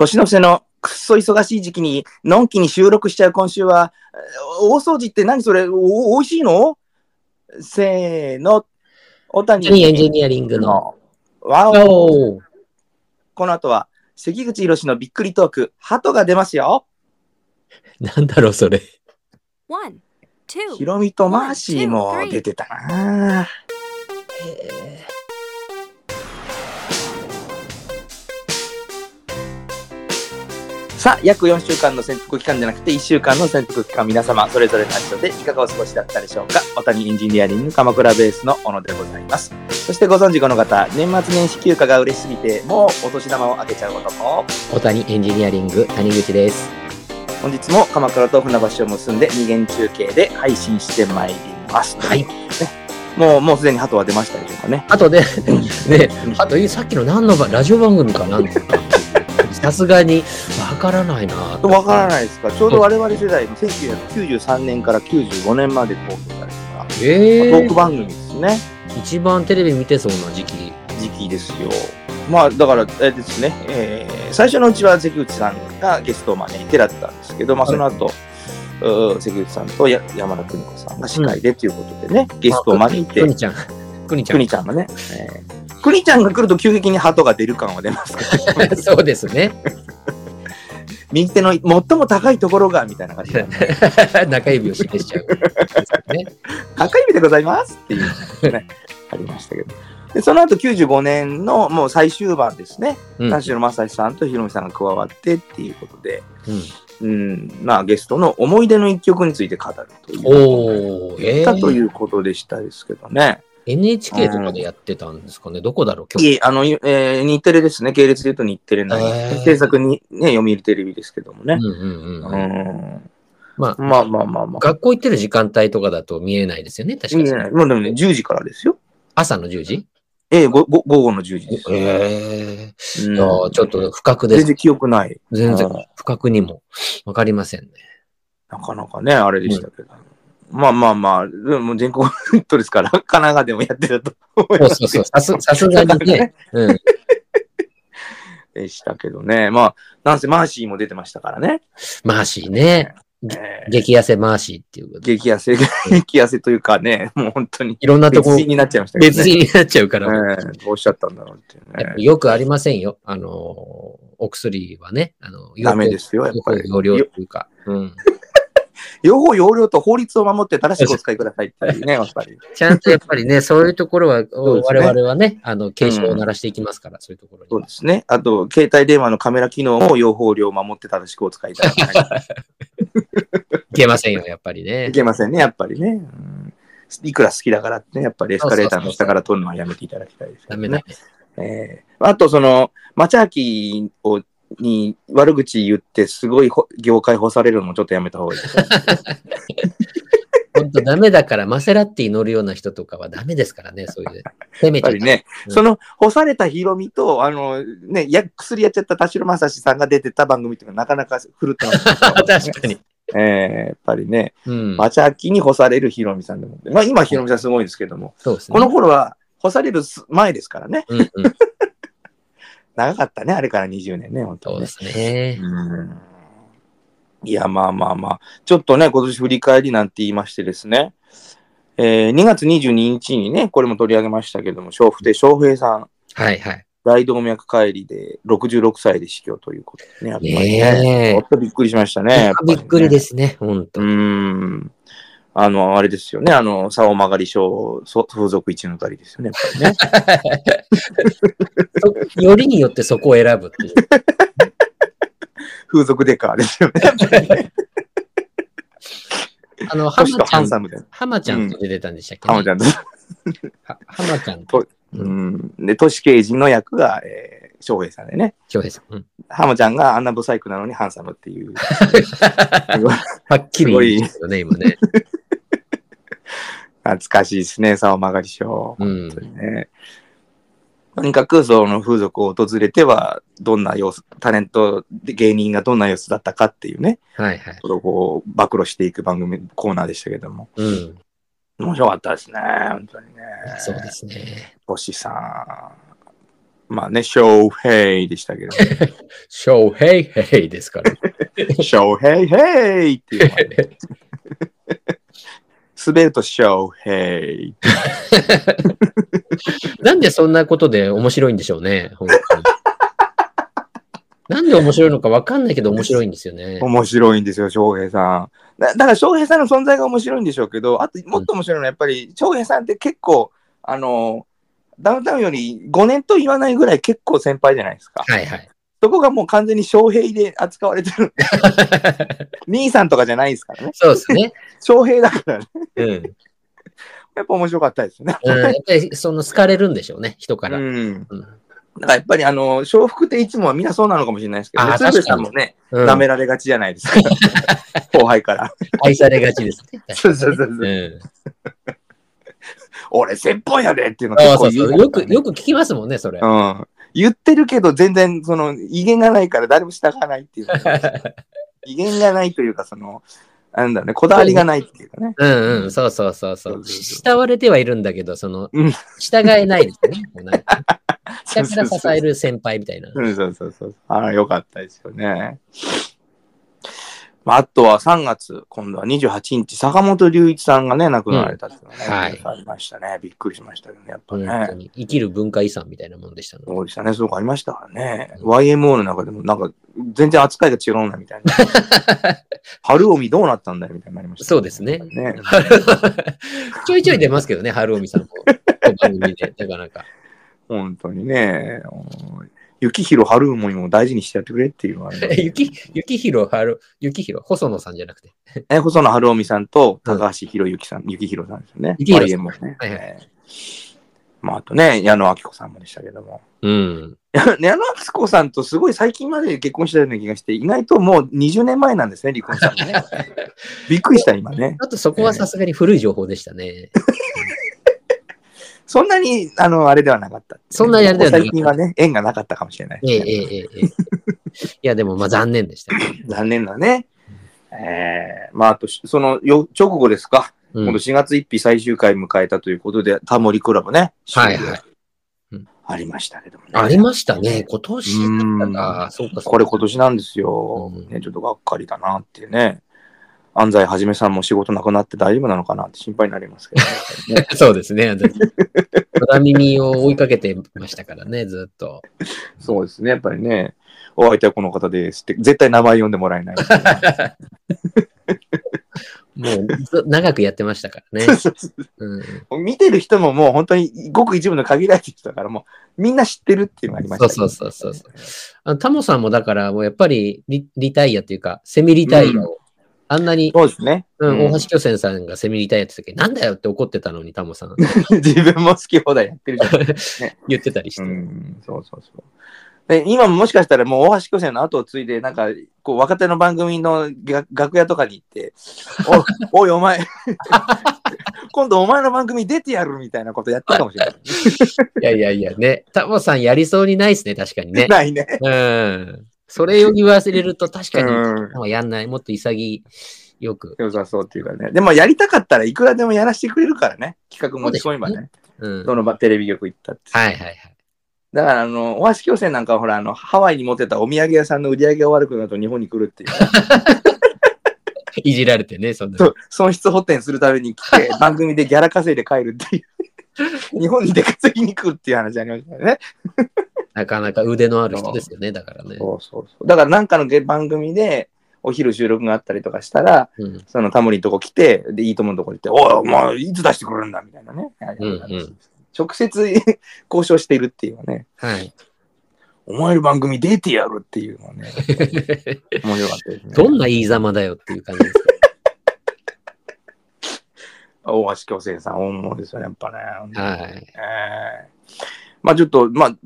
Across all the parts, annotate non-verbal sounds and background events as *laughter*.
年の瀬のくっそ忙しい時期に、のんきに収録しちゃう今週は、えー大掃除って何それ？おおいしいの？せーの、小谷エンジニアリングの。の。わおこの後は、関口宏のびっくりトーク、ハトが出ますよ。なんだろう、それ。One, two, ヒロミとマーシーも出てたな。えさあ、約4週間の潜伏期間じゃなくて1週間の潜伏期間、皆様それぞれの場所でいかがお過ごしだったでしょうか？小谷エンジニアリング鎌倉ベースの小野でございます。そしてご存知この方、年末年始休暇が嬉しすぎて、もうお年玉をあげちゃう男。ー、小谷エンジニアリング、谷口です。本日も鎌倉と船橋を結んで二元中継で配信してまいります。はい。もう、もうすでに鳩は出ましたでしょうかね。あとで、ね、あと、さっきの何のば、ラジオ番組かな？んか。さすがに、わからないなとわからないですか？ちょうど我々世代の1993年から95年まで放送されたえー、トーク番組ですね。一番テレビ見てそうな時期。時期ですよ。まあだから、あれですね、えー最初のうちは関口さんがゲストを招いてだったんですけど、まあその後、うー関口さんとや山田邦子さんが司会でということでね、ゲストを招いてく、にちゃん。くにちゃん。邦ちゃんがね、えー邦ちゃんが来ると急激に鳩が出る感は出ますか？ら、*laughs* そうですね。右手の最も高いところが、みたいな感じで、*laughs* 中指を示しちゃう。ね、高い意味でございますっていうね、*laughs* ありましたけど。でその後95年のもう最終盤ですね、うん田代正史さんとひろみさんが加わってっていうことで、うんうん、まあゲストの思い出の一曲について語るという。おー、えということでしたですけどね。NHK とかでやってたんですかね？どこだろう？今いえ、あの、えー日テレですね。系列で言うと日テレ内。へー制作にね、読売テレビですけどもね。まあ、まあまあまあまあ。学校行ってる時間帯とかだと見えないですよね？確かに。いいね。もうでもね、10時からですよ。朝の10時？ええ、午後の10時です。ええちょっと不覚です。全然記憶ない。全然うん不覚にもわかりませんね。なかなかね、あれでしたけど。まあまあまあ、でも全国ネットですから、*laughs* 神奈川でもやってたと思いそうますそうそう。さすさすがにね。*laughs* うん。でしたけどね。まあ、なんせマーシーも出てましたからね。マーシーね。えー激痩せマーシーっていうことで。激痩せ、*laughs* 激痩せというかね、もう本当にいろんなとこ別人になっちゃいましたね。別人になっちゃうから。ええどうしちゃったんだろうっていうね。よくありませんよ。あのー、お薬はね。あの、ダメですよ、やっぱり。容量というか。うん。両方要領と法律を守って正しくお使いくださいっていうね、やっぱり。*laughs* ちゃんとやっぱりね、そういうところは、ね我々はね、あの、警鐘を鳴らしていきますから、そういうところ。そうですね。あと、携帯電話のカメラ機能も用法量を守って正しくお使いいただかないいけませんよ、やっぱりといね。*laughs* けませんね、やっぱりね。うんいくら好きだからってね、やっぱりエスカレーターの下から撮るのはやめていただきたいですけどねダメだ。。えーあと、その、町明をに悪口言って、すごいほ業界干されるのもちょっとやめた方がいい。*laughs* 本当ダメだから、マセラッティ乗るような人とかはダメですからね、そういう。せめてやっぱり。ね、うんその干されたヒロミと、あの、ね、や薬やっちゃった田代正史さんが出てた番組っていうのはなかなか振るってます、*laughs* 確かに。えーやっぱりね、うん。町明に干されるヒロミさんでも、まあ今ヒロミさんすごいですけども、そうですね。この頃は干される前ですからね。うんうん、長かったね、あれから20年ね、本当にね。そうですね。うんいや、まあまあまあ、ちょっとね、今年振り返りなんて言いましてですね、えー2月22日にね、これも取り上げましたけども、笑福亭笑平さん、はいはい。大動脈解離で66歳で死去ということでね、やっぱりね。ねえちょっとびっくりしましたね。ねびっくりですね、本当う。ん。あの、あれですよね、あの、竿曲がり賞、そ風俗一のたりですよね、やっぱりね。そ *laughs* よりによってそこを選ぶっていう。風俗デカーですよね。*laughs* あの、浜年とちゃん、ハンサムで。浜ちゃんと出てたんでしたっけ、ハマちゃんと。は浜ちゃんと、うん。で、都市刑事の役が、えー、翔平さんでね。翔平さん。うんハマちゃんがあんなブサイクなのにハンサムっていう。*laughs* はっきり言うんですよね、今ね。懐かしいですね、竿曲がり賞。うん本当にね。とにかく、その風俗を訪れては、どんな様子、タレント、芸人がどんな様子だったかっていうね、はいはい。それをこう、暴露していく番組、コーナーでしたけども。うん。面白かったですね、本当にね。そうですね。星さん。まあね、翔平でしたけど、*laughs* ショーヘイヘイですから。*laughs* 翔平ヘイっていう。*laughs* 滑ると翔平。*laughs* なんでそんなことで面白いんでしょうね、本当に。なんで面白いのかわかんないけど面白いんですよね。面白いんですよ、翔平さん。だだから翔平さんの存在が面白いんでしょうけど、あともっと面白いのはやっぱり翔平さんって結構、あの、ダウンタウンより5年と言わないぐらい結構先輩じゃないですか。はいはい。そこがもう完全に翔平で扱われてる。*laughs* 兄さんとかじゃないですからね。そうですね。翔平だからね。うん。やっぱ面白かったですよね。うん、やっぱりその好かれるんでしょうね、人から。うん。うんだからやっぱりあの、笑福っていつもはみんなそうなのかもしれないですけど、あー鶴瓶さんもね、うん舐められがちじゃないですか。*laughs* 後輩から。愛されがちですね。そうそうそうそううん *laughs* 俺先輩やでっていうの結構言そうそうう。よく、よく聞きますもんね、それ。うん。言ってるけど全然その威厳がないから誰も従わないっていう。威厳がないというかその、なんだろうね、こだわりがないっていうかね。うんうん、そうそうそうそう。慕われてはいるんだけど、そのうん、従えないですよね。下から支える先輩みたいな。うん、そうそうそう。ああ、よかったですよね。まあ、あとは3月、今度は28日、坂本龍一さんがね、亡くなられたっていうのがね、うんはいありましたね。びっくりしましたけどね、やっぱ本ね。当に生きる文化遺産みたいなもんでしたの。そうでしたね、そういうのありましたからね。うん YMO の中でも、なんか、全然扱いが違うな、みたいな。*laughs* 春帯どうなったんだよ、みたいになりました、そうですねね *laughs* ちょいちょい出ますけどね、春臣さんも。番組で、なかなか。本当にね。うん雪広春もも大事にしてやってくれっていうのは、ね、*laughs* 雪、雪広春、雪広、細野さんじゃなくて。え、細野晴臣さんと高橋博之さん、雪広さんですよね。雪広さんね。はいはいえーまあ、あとね、矢野明子さんもでしたけども。うん。*laughs* 矢野明子さんとすごい最近まで結婚してたような気がして、意外ともう20年前なんですね、離婚したのね。*laughs* びっくりした、今ね。あとそこはさすがに古い情報でしたね。そんなに、あの、あれではなかった、そんなにあれではなかった。最近はね、縁がなかったかもしれない、ええええええ。いや、でも、まあ、残念でした、残念だね。ええー、まあ、あと、その、よ、直後ですか。うん、この4月1日最終回迎えたということで、タモリクラブね。はいはい。ありましたけどもね。ありましたね。今年だった。そうかそうか。これ今年なんですよ、うん、ね。ちょっとがっかりだなっていうね。安西はじめさんも仕事なくなって大丈夫なのかなって心配になりますけどね。*laughs* そうですね。空耳を追いかけてましたからね、ずっと。そうですね。やっぱりね、お相手はこの方ですって、絶対名前呼んでもらえない。もうず長くやってましたからね。うん、見てる人ももう本当にごく一部の限られてる人だからもうみんな知ってるっていうのがありましたね、そうそうそうそうあのタモさんもだから、もうやっぱりリリタイアっていうか、セミリタイアを、あんなに、そうですね。うんうん大橋巨泉さんがセミリタイアって時、なんだよって怒ってたのに、タモさん *laughs* 自分も好き放題やってるじゃん。*laughs* 言ってたりして。うん、そうそうそう。で今ももしかしたらもう大橋巨泉の後を継いで、なんか、こう、若手の番組の楽楽屋とかに行って、お *laughs* おい、お前、今度お前の番組出てやるみたいなことやったかもしれない。いやいやいやね、タモさんやりそうにないですね、確かにね。ないね。うん。それを言わせれると確かに、やんない。もっと潔よく。良さそうっていうかね。でもやりたかったらいくらでもやらせてくれるからね。企画持ち込めばそうでね。うん。どの場テレビ局行ったって。はいはいはい。だから、あの、大橋巨泉なんかはほら、あの、ハワイに持ってたお土産屋さんの売り上げが悪くなると日本に来るっていう。*laughs* いじられてね、そんな。損失補填するために来て、*laughs* 番組でギャラ稼いで帰るっていう。日本に出稼ぎに来るっていう話ありましたよね。なかなか腕のある人ですよね、だからね。そうそうそう。だからなんかの番組でお昼収録があったりとかしたら、うん。そのタモリのとこ来て、で、いいとものとこに行って、おい、お前いつ出してくるんだみたいなね。うんうん直接 *laughs* 交渉しているっていうね、はい。お前の番組出てやるっていうのはね、*laughs* 面白かったですね。どんな言いざまだよっていう感じですけ *laughs* 大橋巨泉さん、大物ですよね、やっぱね。ど。はい。ええまあちょっと、まあ、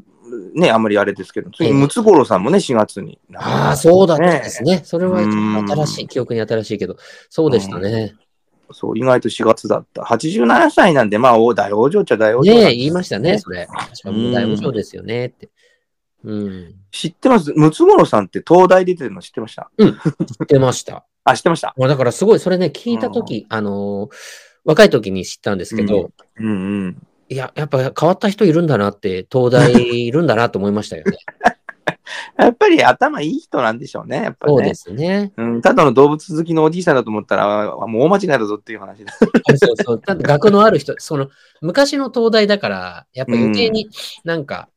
ね、あんまりあれですけど、次、ええムツゴロウさんもね、4月に。ああ、そうだったんですね。それはうん新しい、記憶に新しいけど、そうでしたね。そう、意外と4月だった。87歳なんで、まあ、お大往生っちゃ大往生ねえ、言いましたね、それ。確かに大無償ですよねって。うん。知ってます？ムツゴロウさんって東大出てるの知ってました？知ってました。*laughs* あ、知ってましたまあだからすごい、それね、聞いたとき、あのー、若い時に知ったんですけど、うんうん。いや、やっぱ変わった人いるんだなって、東大いるんだなと思いましたよね。*laughs* やっぱり頭いい人なんでしょうね。やっぱりねそうで。すね。うん、ただの動物好きのおじいさんだと思ったら、もう大間違いだぞっていう話だ。そうそう。だって学のある人、その、昔の東大だから、やっぱ余計になんか、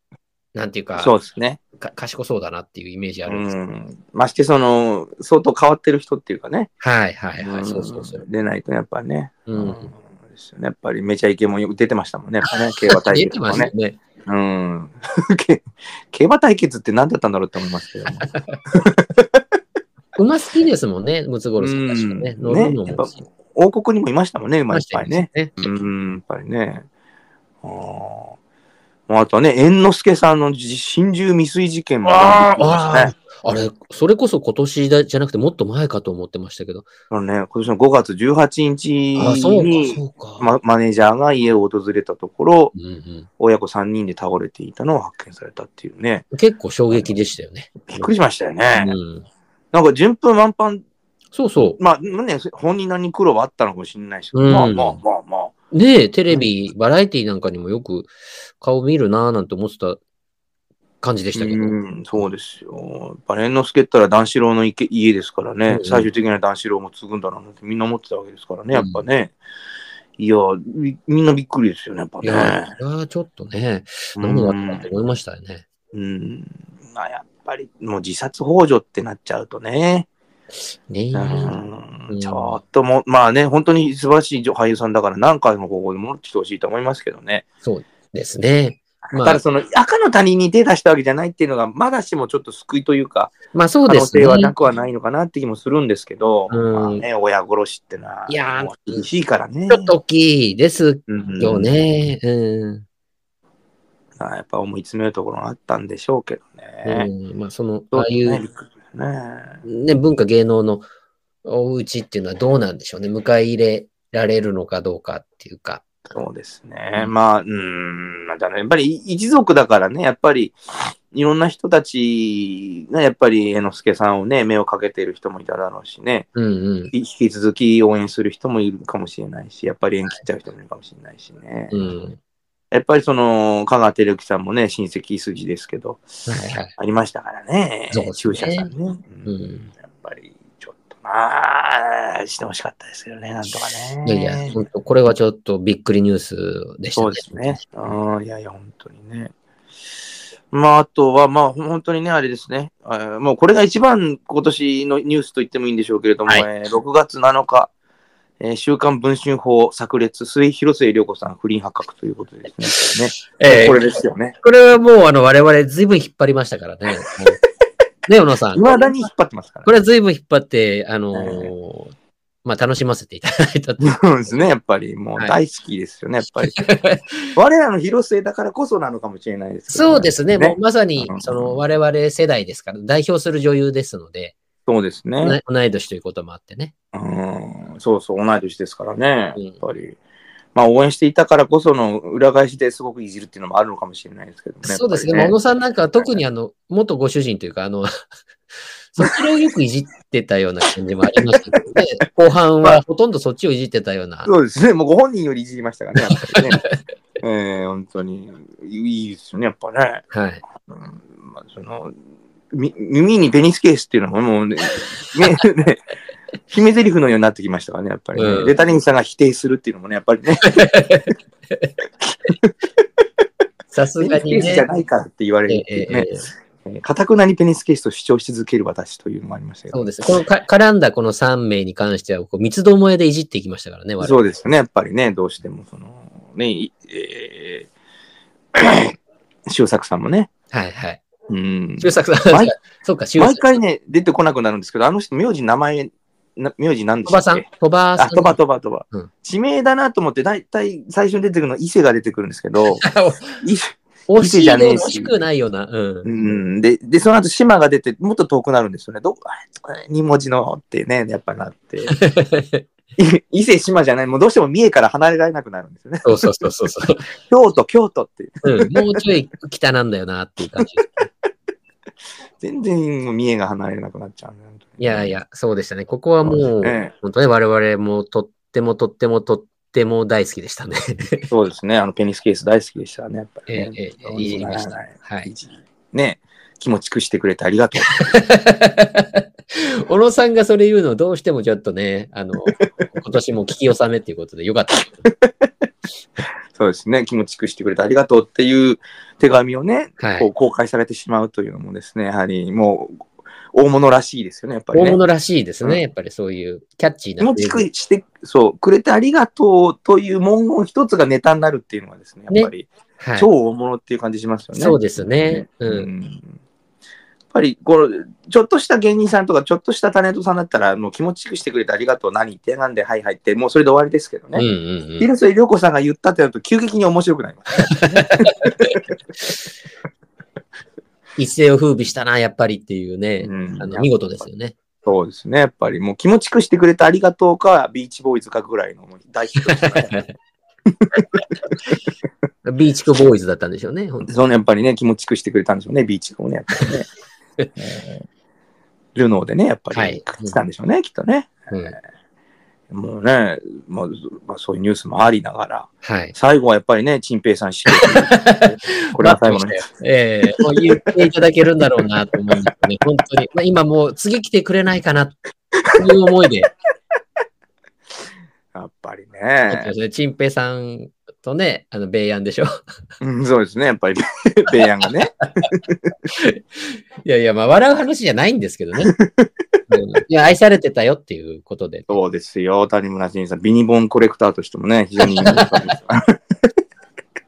なんていうかそうですね。か、賢そうだなっていうイメージあうるんです。ん。まして、その、相当変わってる人っていうかね。はいはいはい。んそうそうそう。出ないと、やっぱね。うんですよねやっぱり、めちゃイケも出てましたもんね。やっぱね、*laughs* 競馬対決ね。ね。うん。*laughs* け競馬対決って何だったんだろうって思いますけども。*laughs* 馬好きですもんね、ムツゴロウさん確かね。うん乗るのも好き。王国にもいましたもんね、馬いっぱいね。ね。うん、やっぱりね。あああとはね、猿之助さんのじ心中未遂事件もありましたね。あれ、それこそ今年だじゃなくてもっと前かと思ってましたけど。あのね、今年の5月18日あ、そうか、に。ま、マネージャーが家を訪れたところ、うん親子3人で倒れていたのを発見されたっていうね。うん、結構衝撃でしたよね。びっくりしましたよね。うん、なんか順風満帆、そうそまあね、本人なりに苦労はあったのかもしれないし、うんまあまあまあまあ。う。ねえ、テレビ、バラエティなんかにもよく顔見るなぁなんて思ってた感じでしたけど。うん、そうですよ。やっぱ猿之助ったら段四郎の家家ですからね、うんうん最終的には段四郎も継ぐんだろうなってみんな思ってたわけですからね、やっぱね。いやみ、みんなびっくりですよね、やっぱいやね。ー、それはちょっとね、う何があったとん思いましたよね。うん。まあ、やっぱり、もう自殺幇助ってなっちゃうとね。ねえ。うんうんちょっともう、まあね、本当に素晴らしい俳優さんだから、何回もここで戻ってきてほしいと思いますけどね。そうですね。まあただ、その赤の他人に手出したわけじゃないっていうのが、まだしもちょっと救いというか、まあそう可ですね。能性はなくはないのかなって気もするんですけど、うんまあね、親殺しってのは、いや厳しいからね。ちょっと大きいですうんよね。うん。まあやっぱ思い詰めるところがあったんでしょうけどね。うん、まあその、ああいう。ね、文化芸能のお家っていうのはどうなんでしょうね。迎え入れられるのかどうかっていうか。そうですね。まあ、うん、まあ、だねやっぱり一族だからね、やっぱりいろんな人たちがやっぱり猿之助さんをね、目をかけている人もいただろうしね、うんうん。引き続き応援する人もいるかもしれないし、やっぱり縁切っちゃう人もいるかもしれないしね。うん。やっぱりその、香川照之さんもね、親戚筋ですけど、はいはい。ありましたからね。そう注射さんね。ううんんやっぱり、ちょっとなあしてほしかったですけどね、なんとかね。いやいや、本当これはちょっとびっくりニュースでしたそうですね。うん、いやいや、本当にね。まあ、あとは、まあ、本当にね、あれですね。あもうこれが一番今年のニュースと言ってもいいんでしょうけれども、はいえー6月7日、えー週刊文春法炸裂、末広末涼子さん不倫発覚ということでですね。*laughs* ええこれですよね。これはもうあの我々ずいぶん引っ張りましたからね。ね、小野さん。いまだに引っ張ってますから。これはずいぶん引っ張って、あのーまあ楽しませていただいたと。そうですね、やっぱり。もうはい大好きですよね、やっぱり。*laughs* 我らの広末だからこそなのかもしれないですけどそうですね。もうまさにう、んその我々世代ですから、代表する女優ですので、そうですね。な同い年ということもあってね。うん、そうそう、同い年ですからね、うんやっぱり。まあ、応援していたからこその裏返しですごくいじるっていうのもあるのかもしれないですけどね。そうですね。やっぱり小野さんなんかは特にあの、元ご主人というか、あの、*laughs* そちらをよくいじってたような感じもありましたけどね。*laughs* 後半はほとんどそっちをいじってたような。そうですね。もうご本人よりいじりましたからね、ね。*laughs* えー、本当にいいですよね、やっぱね。はい。うんまあ、そのみ耳にペニスケースっていうのももうね、ねね決め台詞のようになってきましたからね、やっぱりね。うんレタリングさんが否定するっていうのもね、やっぱりね、さすペニがにスケースじゃね。ないからって言われるってえいうね。えええかたくなにペニスケースと主張し続ける私というのもありましたけど。そうです。このか絡んだこの3名に関しては、こう密度萌えでいじっていきましたからね、そうですよね、やっぱりね、どうしても、その、ね、いえー、*coughs* 周作さんもね、はいはい。うん、周作さん、毎そうか、周作。毎回ね、出てこなくなるんですけど、あの人、名字、名前、な名字なんで鳥羽さんしたっけ？鳥羽さん。あ、とばとばとばうん。地名だなと思って、だいたい最初に出てくるの、伊勢が出てくるんですけど、*laughs* 伊勢じゃねえし惜しくないような。うんう。ん、で、で、その後、島が出て、もっと遠くなるんですよね。どこ、あ文字のってね、やっぱなって。い *laughs* 伊勢島じゃない、もうどうしても三重から離れられなくなるんですよね。そうそうそうそうそう。*laughs* 京都、京都って。うん、もうちょい北なんだよなっていう感じ。全然もう三重が離れなくなっちゃうんだよ。本当にいやい。や、そうでしたね。ここはもう、え本当ね、我々もとってもとってもとってっても大好きでしたね。そうですね。あの、ペニスケース大好きでしたね、やっぱりね。ええええいじりましたはい。ね、気持ちくしてくれてありがとう。*laughs* 小野さんがそれ言うのどうしてもちょっとね、あの、今年も聞き納めっていうことでよかった。*laughs* そうですね。気持ちくしてくれてありがとうっていう手紙をね、はい。こう公開されてしまうというのもですね、やはりもう、大物らしいですよね、やっぱりね。大物らしいですうんね。やっぱりそういうキャッチーな気持ちくして、そう、くれてありがとうという文言一つがネタになるっていうのはですね、やっぱり、はい超大物っていう感じしますよね。そうですね。う。うんんやっぱりこのちょっとした芸人さんとかちょっとしたタレントさんだったらもう気持ちよくしてくれてありがとう何言ってなんではいはいってもうそれで終わりですけどね。んうん。広末涼子さんが言ったってなると急激に面白くなります。一世を風靡したな、やっぱりっていうね。うんあの見事ですよね。そうですね。やっぱりもう気持ちよくしてくれてありがとうかビーチボーイズかぐらいのもう大ヒットですね。*laughs* ビーチクボーイズだったんでしょうね。本当にそのやっぱりね気持ちよくしてくれたんでしょうねビーチをねやっぱりね。えールノーでねやっぱはいり来たんでしょうね、きっとね。うんもうね、まあ、まあ、そういうニュースもありながら、はい。最後はやっぱりね、チンペイさんしこれは最後のね、ええもう言っていただけるんだろうなと思うんですね。*laughs* 本当に。まあ、今もう次来てくれないかなという思いで、*laughs* やっぱりね、やってますね。チンペイさんとね、あの、ベイヤンでしょ。うん、そうですね、やっぱり、ベイヤンがね、*laughs* いやいや、まあ、笑う話じゃないんですけどね。うんいや、愛されてたよっていうことで。そうですよ、谷村新司さん、ビニボンコレクターとしてもね、非常に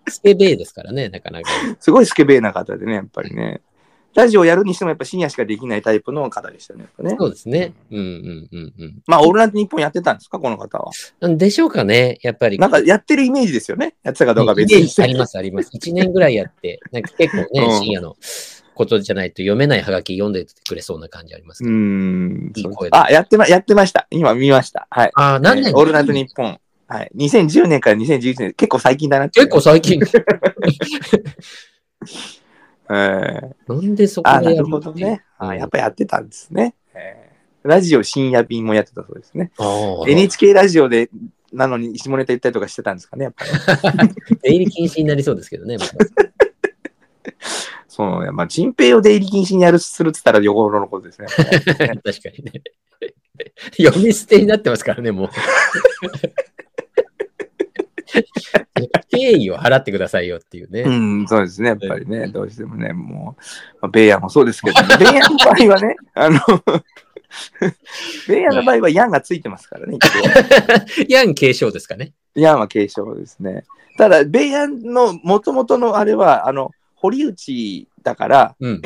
スケベイですからね、なかなか。すごいスケベーな方でね、やっぱりね、ラジオやるにしてもやっぱ深夜しかできないタイプの方でしたね、ね。そうですね。うんうんうんうん。まあ、オールナイトニッポンやってたんですか、この方は。でしょうかね、やっぱり。なんかやってるイメージですよね、やってたかどうかは別に。あります、あります。1年ぐらいやって、なんか結構ね、うん深夜のことじゃないと読めないハガキ読んでてくれそうな感じありますけうど。ん。いい声であ、やってま、やってました。今見ました。はい。ああ、何年えーオールナイトニッポン。はい。2010年から2011年、結構最近だなって。結構最近。*laughs* えーなんでそこあ、でやるのほどね。うんあやっぱやってたんですね。えーラジオ深夜便もやってたそうですね。NHK ラジオで、なのに下ネタ言ったりとかしてたんですかね、やっぱり。*laughs* 出入り禁止になりそうですけどね。またそうね。まあ、チンペイを出入り禁止にやる、するっつったら横のことですね *laughs* 確かにね。読み捨てになってますからね、もう。*laughs* 敬意を払ってくださいよっていうね。うん、そうですね。やっぱりね、どうしてもね、もう、まあ、ベイヤーもそうですけど、ね、*laughs* ベイヤーの場合はね、あの、ベイヤーの場合はヤンがついてますからね。*laughs* ヤン継承ですかね。ヤンは継承ですね。ただ、ベイヤーの元々のあれは、あの、堀内だから、うん。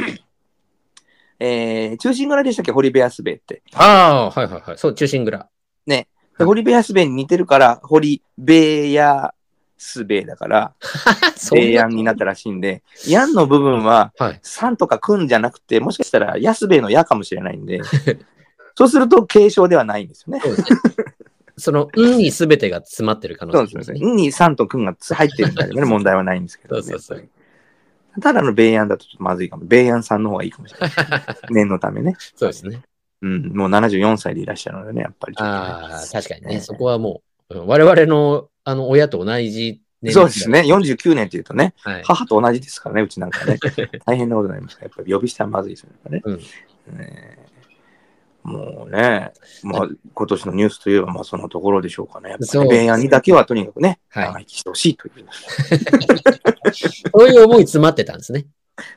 えー、中心蔵でしたっけ、堀部安兵衛って。ああ、はいはいはい。そう、中心蔵。で堀部安兵衛に似てるから、堀部安兵衛だから、*laughs* そんベイヤンになったらしいんで、ヤンの部分は、はい。3とかくんじゃなくて、もしかしたら安兵衛の矢かもしれないんで、*laughs* そうすると継承ではないんですよね。その、うんに全てが詰まってる可能そう性ですね。んに3とくんが入ってるんだけどね、*laughs* 問題はないんですけど、ね。そうそうそうただのベイヤンだとちょっとまずいかも。ベイヤンさんの方がいいかもしれない。念のためね。そうですね。うん、もう74歳でいらっしゃるのでね、やっぱりね、ああ、確かにね。ねそこはもう、うん我々の、あの、親と同じ年そうです。ね。49年っていうとね、はい。母と同じですからね、うちなんかね。*laughs* 大変なことになりますから、やっぱり呼び捨てはまずいですよね。うんねもうね、まあ、今年のニュースといえば、まあ、そのところでしょうかね。やっぱり、ねにだけはとにかくね、はい長生きしてほしいという。*laughs* *laughs* そういう思い詰まってたんですね。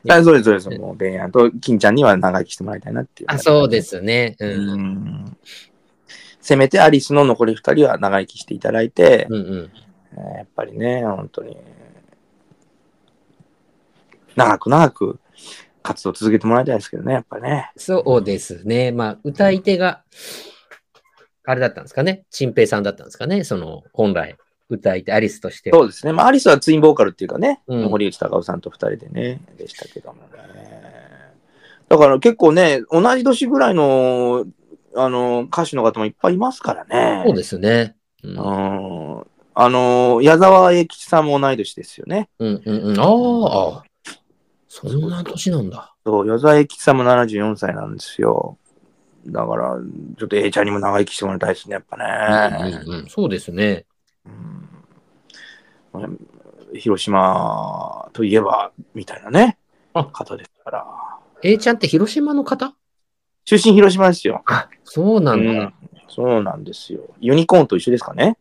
あそうです、そうです。もう、ベイヤンと金ちゃんには長生きしてもらいたいなっていう。あ、そうで。すね。う。うんん。せめてアリスの残り二人は長生きしていただいて、うんうん。えーやっぱりね、本当に、長く長く活動続けてもらいたいですけどね、やっぱりね。そうですね。まあ、歌い手が、あれだったんですかね。チンペイさんだったんですかね。その、本来、歌い手、アリスとしては。そうですね。まあ、アリスはツインボーカルっていうかね、うん堀内孝雄さんと二人でね、でしたけどもね。だから結構ね、同じ年ぐらいの、あの、歌手の方もいっぱいいますからね。そうですね。う。うんん。あの、矢沢永吉さんも同い年ですよね。うんうんうん。ああ、ああそんな年なんだ。そう、矢沢永吉さんも74歳なんですよ。だから、ちょっと A ちゃんにも長生きしてもらいたいですね、やっぱね。うんうんうん、そうですね。うんまあ広島といえば、みたいなね、あ方ですから。A ちゃんって広島の方？出身広島ですよ。そうなんだ。うんそうなんですよ。ユニコーンと一緒ですかね。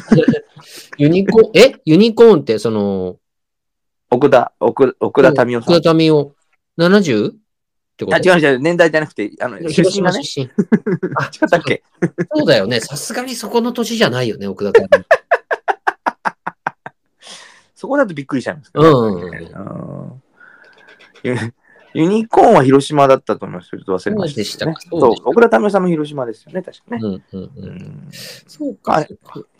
*laughs* ユニコーン、え？ユニコーンってその、奥田、奥奥田民生さん。奥田民生 70? ってことあ、違う違う、年代じゃなくて、あの、出広身がね。島出身。*laughs* 違ったっけ？そうだよね。さすがにそこの年じゃないよね、奥田民生。*laughs* そこだとびっくりしちゃいますけど、うんうんユユニコーンは広島だったと思います。ちょっと忘れました、そうでしたかそうそう田民生さんも広島ですよね、確かね。うんうんう。うんんそうか。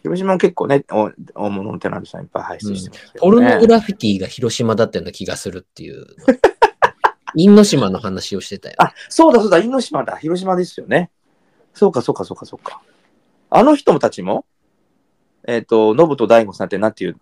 広島も結構ね、お大物のテナントさんいっぱい輩出してますけポどね、ルノグラフィティが広島だったような気がするっていう。因島の話をしてたよ。あ、そうだそうだ、因島だ、広島ですよね。そうか、そうか、そうか、そうか。あの人たちも、えっ、と、ノブと大悟さんってなんていう、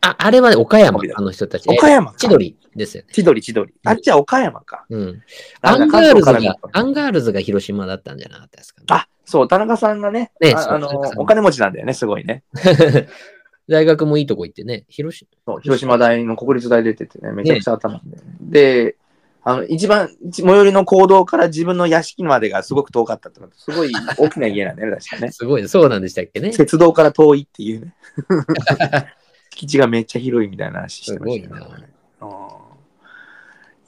あ、あれはね岡山、あの人たち。岡山か。千鳥ですよね。千鳥、千鳥。あっちは岡山か。うん。なアンガールズがアンガールズが広島だったんじゃなかったですかね。あ、そう、田中さんがね、ねああのお金持ちなんだよね、すごいね。*laughs* 大学もいいとこ行ってね、広島。そう広島大の国立大出ててね、めちゃくちゃ頭いいんだよね。で、あの、一番、最寄りの公道から自分の屋敷までがすごく遠かったってのはすごい *laughs* 大きな家なんだよね、確かね。すごい、そうなんでしたっけね。す鉄道から遠いっていうね。*laughs* 敷地がめっちゃ広いみたいな話してましたよねごいな。うん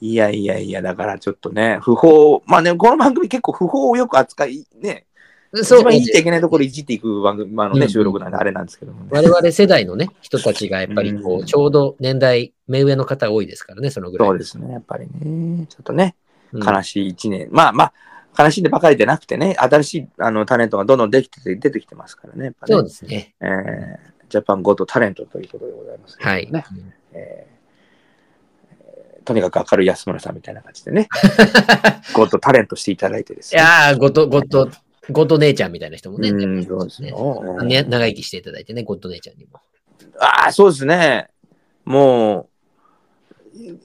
いやいやいや、だからちょっとね、不法、まあね、この番組結構不法をよく扱い、ね、そう一番言っちゃいけないところいじっていく番組、まあのね、うん収録なんであれなんですけどもね。我々世代のね、人たちがやっぱりこうちょうど年代、目上の方多いですからね、そのぐらい。そうですね、やっぱりね、ちょっとね、うん悲しい一年。まあまあ、悲しんでばかりでなくてね、新しいあのタレントがどんどんできてて出てきてますからね。やっぱねそうですね。えージャパンゴッドタレントということでございますけどはい。ね。えーとにかく明るい安村さんみたいな感じでね、ゴッドタレントしていただいてですね。いやー、ゴッド、ゴッド、ゴッド姉ちゃんみたいな人もね、うん、そうですねよ。ね長生きしていただいてね、ゴッド姉ちゃんにも。ああ、そうですね。も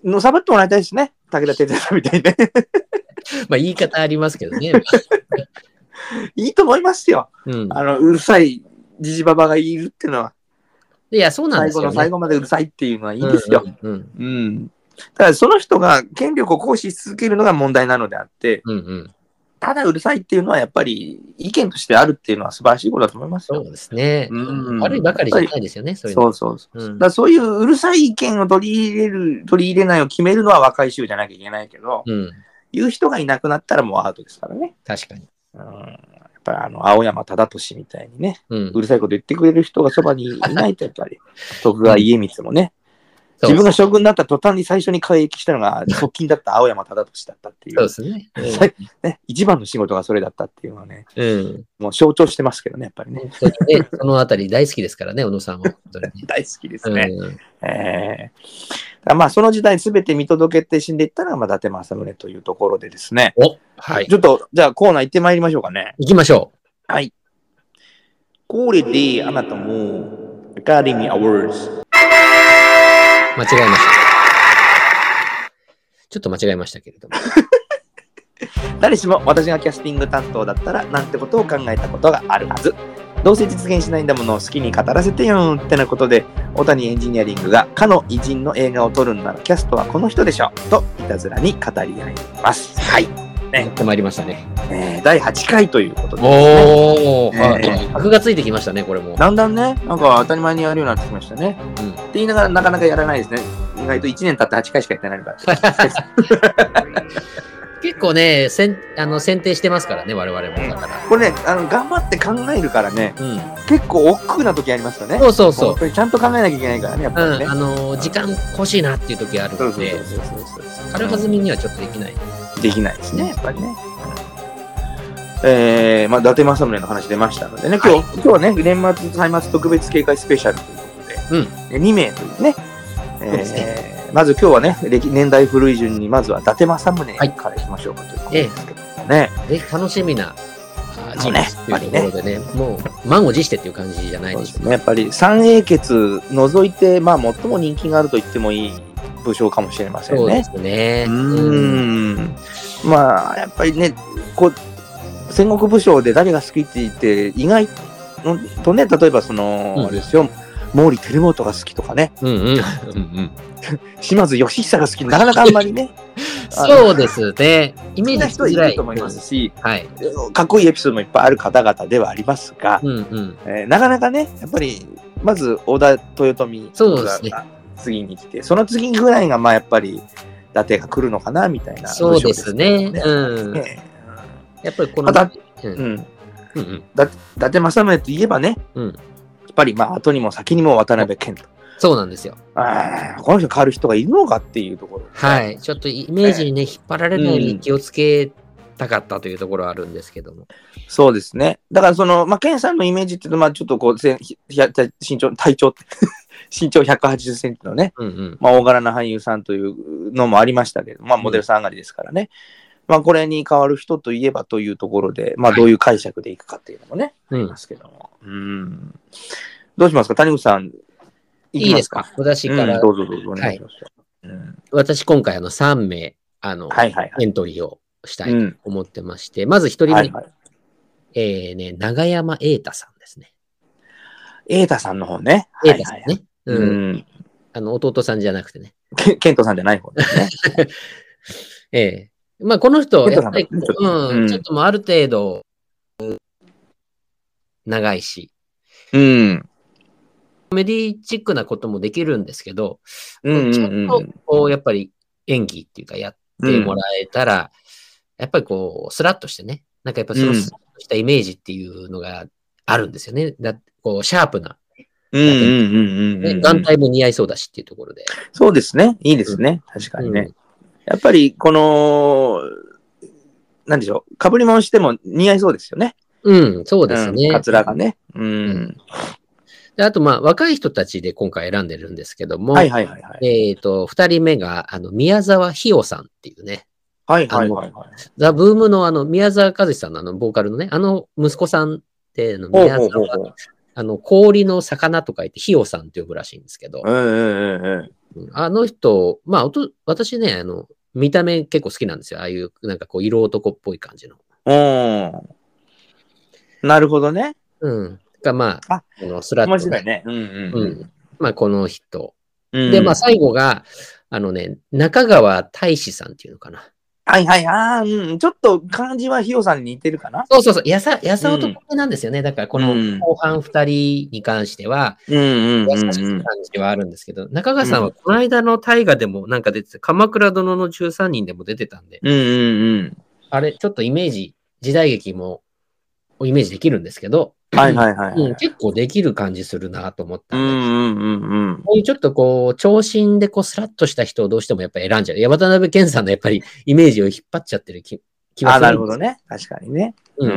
う、のさばってもらいたいですね。武田鉄矢さんみたいにね。*laughs* まあ言い方ありますけどね。*laughs* いいと思いますよ。うん。あの、うるさいじじばばがいるっていうのは、いや、そうなん最ですよ、ね。後の最後までうるさいっていうのはいいですよ。うんうんうん。ただその人が権力を行使し続けるのが問題なのであって、うんうん。ただうるさいっていうのはやっぱり意見としてあるっていうのは素晴らしいことだと思いますよ。そうですね。うん悪いばかりじゃないですよね、そういうの。そうそうそう。うんだそういううるさい意見を取り入れる、取り入れないを決めるのは若い衆じゃなきゃいけないけど、うん。言う人がいなくなったらもうアウトですからね。確かに。うん、やっぱりあの青山忠俊みたいにね、うんう。るさいこと言ってくれる人がそばにいないとやっぱり、*laughs* 徳川家光もね、自分が将軍になった途端に最初に開役したのが *laughs* 側近だった青山忠俊だったっていうそうで、すね。はいね、一番の仕事がそれだったっていうのはね、うん。もう象徴してますけどね、やっぱりね。本当にね、*laughs* そのあたり大好きですからね、小野さんは。*laughs* 大好きですね。うんえーまあその時代すべて見届けて死んでいったのが、まあ、伊達政宗というところでですね、おはいち。ょっと、じゃあコーナー行ってまいりましょうかね。行きましょはい。これであなたも、アカデミーアワーズ。う。間違えました。ちょっと間違えましたけれども。*laughs* 誰しも私がキャスティング担当だったらなんてことを考えたことがあるはず。どうせ実現しないんだものを好きに語らせてよってなことで、小谷エンジニアリングがかの偉人の映画を撮るんならキャストはこの人でしょといたずらに語り合います。はい。やってまいりましたね。えー第8回ということで、おー、はいえー箔がついてきましたね、これも。だんだんね、なんか当たり前にやるようになってきましたね。うんって言いながらなかなかやらないですね。意外と1年経って8回しかやってないから。*laughs* 結構ね、せんあの選定してますからね、我々も。だから。これね、あの頑張って考えるからね、うん。結構億劫な時ありますよね。そうそうそうちゃんと考えなきゃいけないからね、やっぱりね。うん、あのー時間欲しいなっていう時あるそうそうので、そうそうそう軽はずみにはちょっとできない。できないですね、やっぱりね。えー、まあ、伊達政宗の話出ましたのでね、今日、今日はね、年末歳末特別警戒スペシャルということで、2名というね、えーまず今日はね、歴年代古い順に、まずは伊達政宗はいからい。きましょうかということですけどもね。で、楽しみなあ人物というところでね、もう満を持してっていう感じじゃないでしょうか。そうね、やっぱり三英傑除いて、まあ、最も人気があると言ってもいい武将かもしれませんね。そうですね。うーん。まあ、やっぱりね、こう、戦国武将で誰が好きって言って、意外のとね、例えばその、うんあれですよ、毛利輝元が好きとかね、うんうん。うんうん。島津義久が好き、なかなかあんまりね、*laughs* そうですね。イメージしづらい。と思いますし、はい。かっこいいエピソードもいっぱいある方々ではありますが、うんうん。えーなかなかね、やっぱり、まず織田豊臣そうですねが次に来て、その次ぐらいが、まあやっぱり、伊達が来るのかな、みたいな、そうですね。うん。やっぱりこの、またうんうん。うんうん。伊達政宗といえばね、うんやっぱり、まあ、後にも先にも渡辺謙と。そうなんですよ。あーこの人変わる人がいるのかっていうところ、はい。ちょっとイメージにね、引っ張られないように気をつけたかったというところはあるんですけども。そうですね。だから、その、まあ、健さんのイメージっていうと、まあ、ちょっとこう、身長、体長って、身長180センチのね、うんうん。まあ、大柄な俳優さんというのもありましたけど、まあ、モデルさん上がりですからね。まあ、これに変わる人といえばというところで、まあ、はいどういう解釈でいくかっていうのもね、あうんりま。すけども。うん。どうしますか？谷口さん。いいですか？私から、うん、どうぞどうぞお願いします。うん私今回あの3名、あの、はいはいはい。エントリーをしたいとうん。思ってまして、まず1人目、はいはい。えーね、長山瑛太さんですね。瑛太さんの方ね。瑛太さんね。はいはいうん。うん。あの、弟さんじゃなくてね。ケケントさんじゃない方ですね。*laughs* ええまあ、この人、やっぱり、うん、うんちょっともうある程度、長いし、うん。コメディチックなこともできるんですけど、うんちゃうんんと、こう、やっぱり演技っていうか、やってもらえたら、やっぱりこう、スラッとしてね、なんかやっぱそのうんスラッとしたイメージっていうのがあるんですよね。だこう、シャープな、ねうん。眼帯も似合いそうだしっていうところで。そうですね。いいですね。確かにね。うんやっぱり、この、なんでしょう。かぶり物しても似合いそうですよね。うん、そうですね。うんカツラがね。うん。であと、まあ、若い人たちで今回選んでるんですけども、はいはいはいはい。えっ、と、二人目が、あの、宮沢ひよさんっていうね、はいはいはいはい。ザ・ブームのあの、宮沢和志さんのあの、ボーカルのね、あの、息子さんって、あの宮沢。あの、氷の魚と書いて、ひよさんって呼ぶらしいんですけど、うんうんうんうん。うんあの人、まあ、おと私ね、あの、見た目結構好きなんですよ。ああいう、なんかこう、色男っぽい感じの。うん。なるほどね。うん。が、まあ、あこのスラッと、面白いね。うんうんうんまあ、この人。うん。で、まあ、最後が、あのね、中川大志さんっていうのかな。はいはい。ああ、うん。ちょっと漢字はひよさんに似てるかな？そうそうそう、やさ、やさ男なんですよね。だから、このうん後半二人に関しては、うんうんうん優しいうん。感じはあるんですけど、中川さんはこの間の大河でもなんか出てて、鎌倉殿の13人でも出てたんで、うんうんうん。あれ、ちょっとイメージ、時代劇もイメージできるんですけど、はいはいはいはい。うん結構できる感じするなと思ったで、うんんうんうんうん。こういうちょっとこう、長身でこうスラッとした人をどうしてもやっぱ選んじゃう。いや渡辺謙さんのやっぱりイメージを引っ張っちゃってる気気はあ、するんですなるほどね。確かにね。うんうん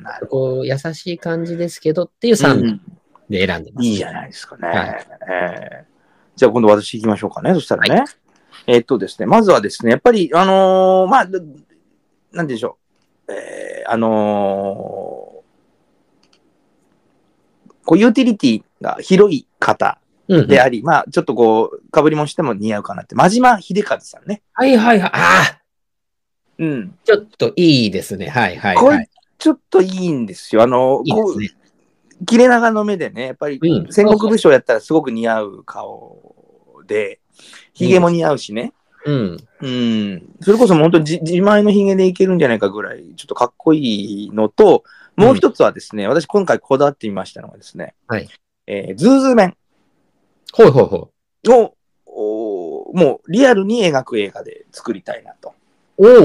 ん。なるこう、優しい感じですけどっていうほど。3名うんで選んでます。いいじゃないですかね。はいえーじゃあ今度私行きましょうかね。そしたらね。えーっとですね、まずはですね、やっぱり、あのーまあ、どなんでしょう。えーあのーこう、ユーティリティが広い方うんうんであり、まあ、ちょっとこう、被りもしても似合うかなって、真島秀和さんね。はいはいはい。ああうん。ちょっといいですね。はいはいこれはい。ちょっといいんですよ。あの、いいこですね。う、切れ長の目でね、やっぱりうん戦国武将やったらすごく似合う顔で、髭も似合うしね。うん。うん。それこそ本当に自自前の髭でいけるんじゃないかぐらい、ちょっとかっこいいのと、もう一つはですね、私今回こだわってみましたのがですね、はい。えーズーズー面ほいほいほい。を、おーもうリアルに描く映画で作りたいなと。おうおうおう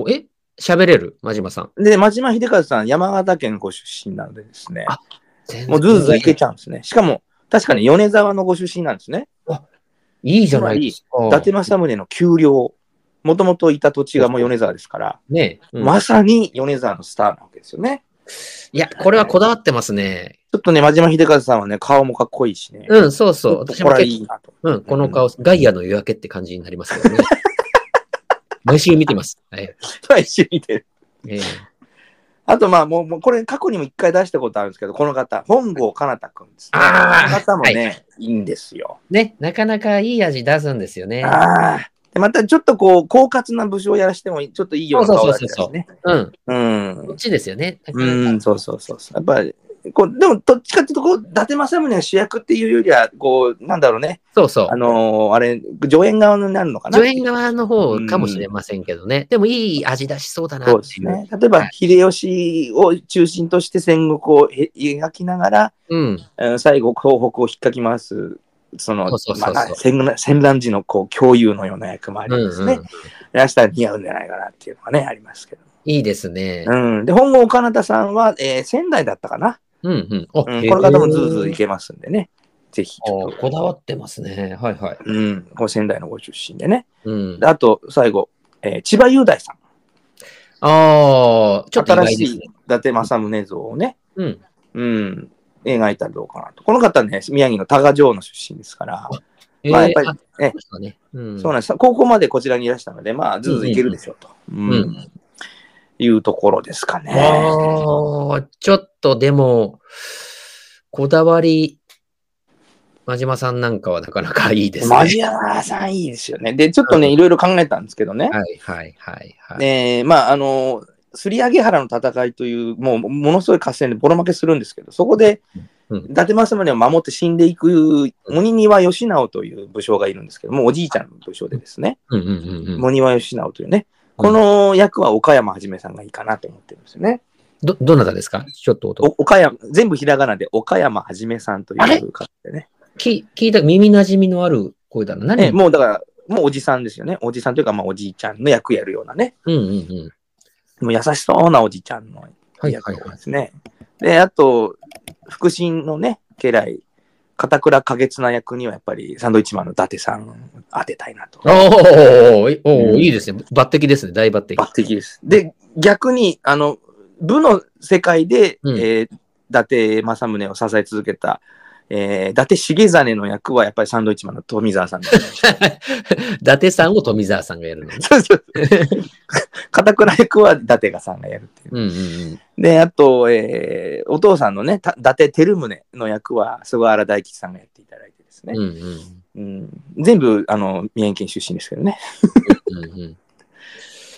おうえ？喋れる？真島さん。で、真島秀和さん、山形県ご出身なのでですね、あもうズーズーいけちゃうんですね。しかも、確かに米沢のご出身なんですね。いいじゃないですか。伊達政宗の旧領、もともといた土地がもう米沢ですから、ね、うんまさに米沢のスターなわけですよね。いや、これはこだわってますね。ちょっとね、真島秀和さんはね、顔もかっこいいしね。うん、そうそう。私も結構、いいなと。うん、この顔、ガイアの夜明けって感じになりますけどね。*laughs* 毎週見てます。はい。と一緒に見てる。ええあと、まあ、もう、もうこれ過去にも一回出したことあるんですけど、この方、本郷かなたくんです、ね。あーこの方もね、、はいいんですよ。ね、なかなかいい味出すんですよね。ああ。でまたちょっとこう、狡猾な武将をやらしても、ちょっといいような顔だったりね。うん。うんこっ。ちですよね。うん、そうそうそうそう。やっぱり、こう、でも、どっちかっていうと、こう、伊達政宗が主役っていうよりは、こう、なんだろうね。そうそうあ。のーあれ、助演側になるのかな。助演側の方かもしれませんけどね。でもいい味出しそうだなそう。ですね。例えば、秀吉を中心として戦国をへ描きながら、うん。うん最後、東北を引っかき回す、その、戦乱戦乱時のこう共有のような役もありうんですね。うん。やしたら似合うんじゃないかなっていうのがね、ありますけど。いいですね。うん。で、本郷岡田さんは、えー仙台だったかな？うんうん。おうん、この方もずーずーいけますんでね。ぜひ、こだわってますね。はいはい。うん。これ仙台のご出身でね。うんで。あと、最後、えー千葉雄大さん。ああ、ちょっと意新し。い伊達政宗像をね、うん。うん、描いたらどうかなと。この方ね、宮城の多賀城の出身ですから、まあやっぱりあええそうですかね。うん。そうなんです。高校までこちらにいらしたので、まあ、ずーずーいけるでしょうと。うんうんいうところですかね。ちょっとでも、こだわり、真島さんなんかはなかなかいいですね。マジヤさんいいですよね。で、ちょっとね、いろいろ考えたんですけどね。はいはいはいはい。ねまあ、あの、すり上げ原の戦いという、もう、ものすごい合戦でボロ負けするんですけど、そこで、うん伊達政宗を守って死んでいく、鬼庭義直という武将がいるんですけども、おじいちゃんの武将でですね。鬼庭義直というね、この役は岡山はじめさんがいいかなと思ってるんですよね。ど、どなたですか？ちょっと岡山、全部ひらがなで岡山はじめさんという方でね。き聞いた、耳馴染みのある声だな。何？ねもうだから、もうおじさんですよね。おじさんというか、まあおじいちゃんの役やるようなね。うんうんうん。もう優しそうなおじちゃんのはい役はいはい。ですね。で、あと、腹心のね、家来、片倉景綱役にはやっぱりサンドイッチマンの伊達さん当てたいなと。おーおーうんいいですね。抜擢ですね。大抜擢。抜擢です。で、逆に、あの、部の世界で、うんえー伊達政宗を支え続けた、えー、伊達重実の役はやっぱりサンドイッチマンの富澤さんで *laughs* 伊達さんを富澤さんがやるのね。*laughs* そうそう *laughs* 片倉役は伊達がさんがやるっていう。うんうんうん。で、あと、えーお父さんのね、た伊達照宗の役は菅原大吉さんがやっていただいてですね。うんうんうん全部、あの、宮城県出身ですけどね。うんうん。い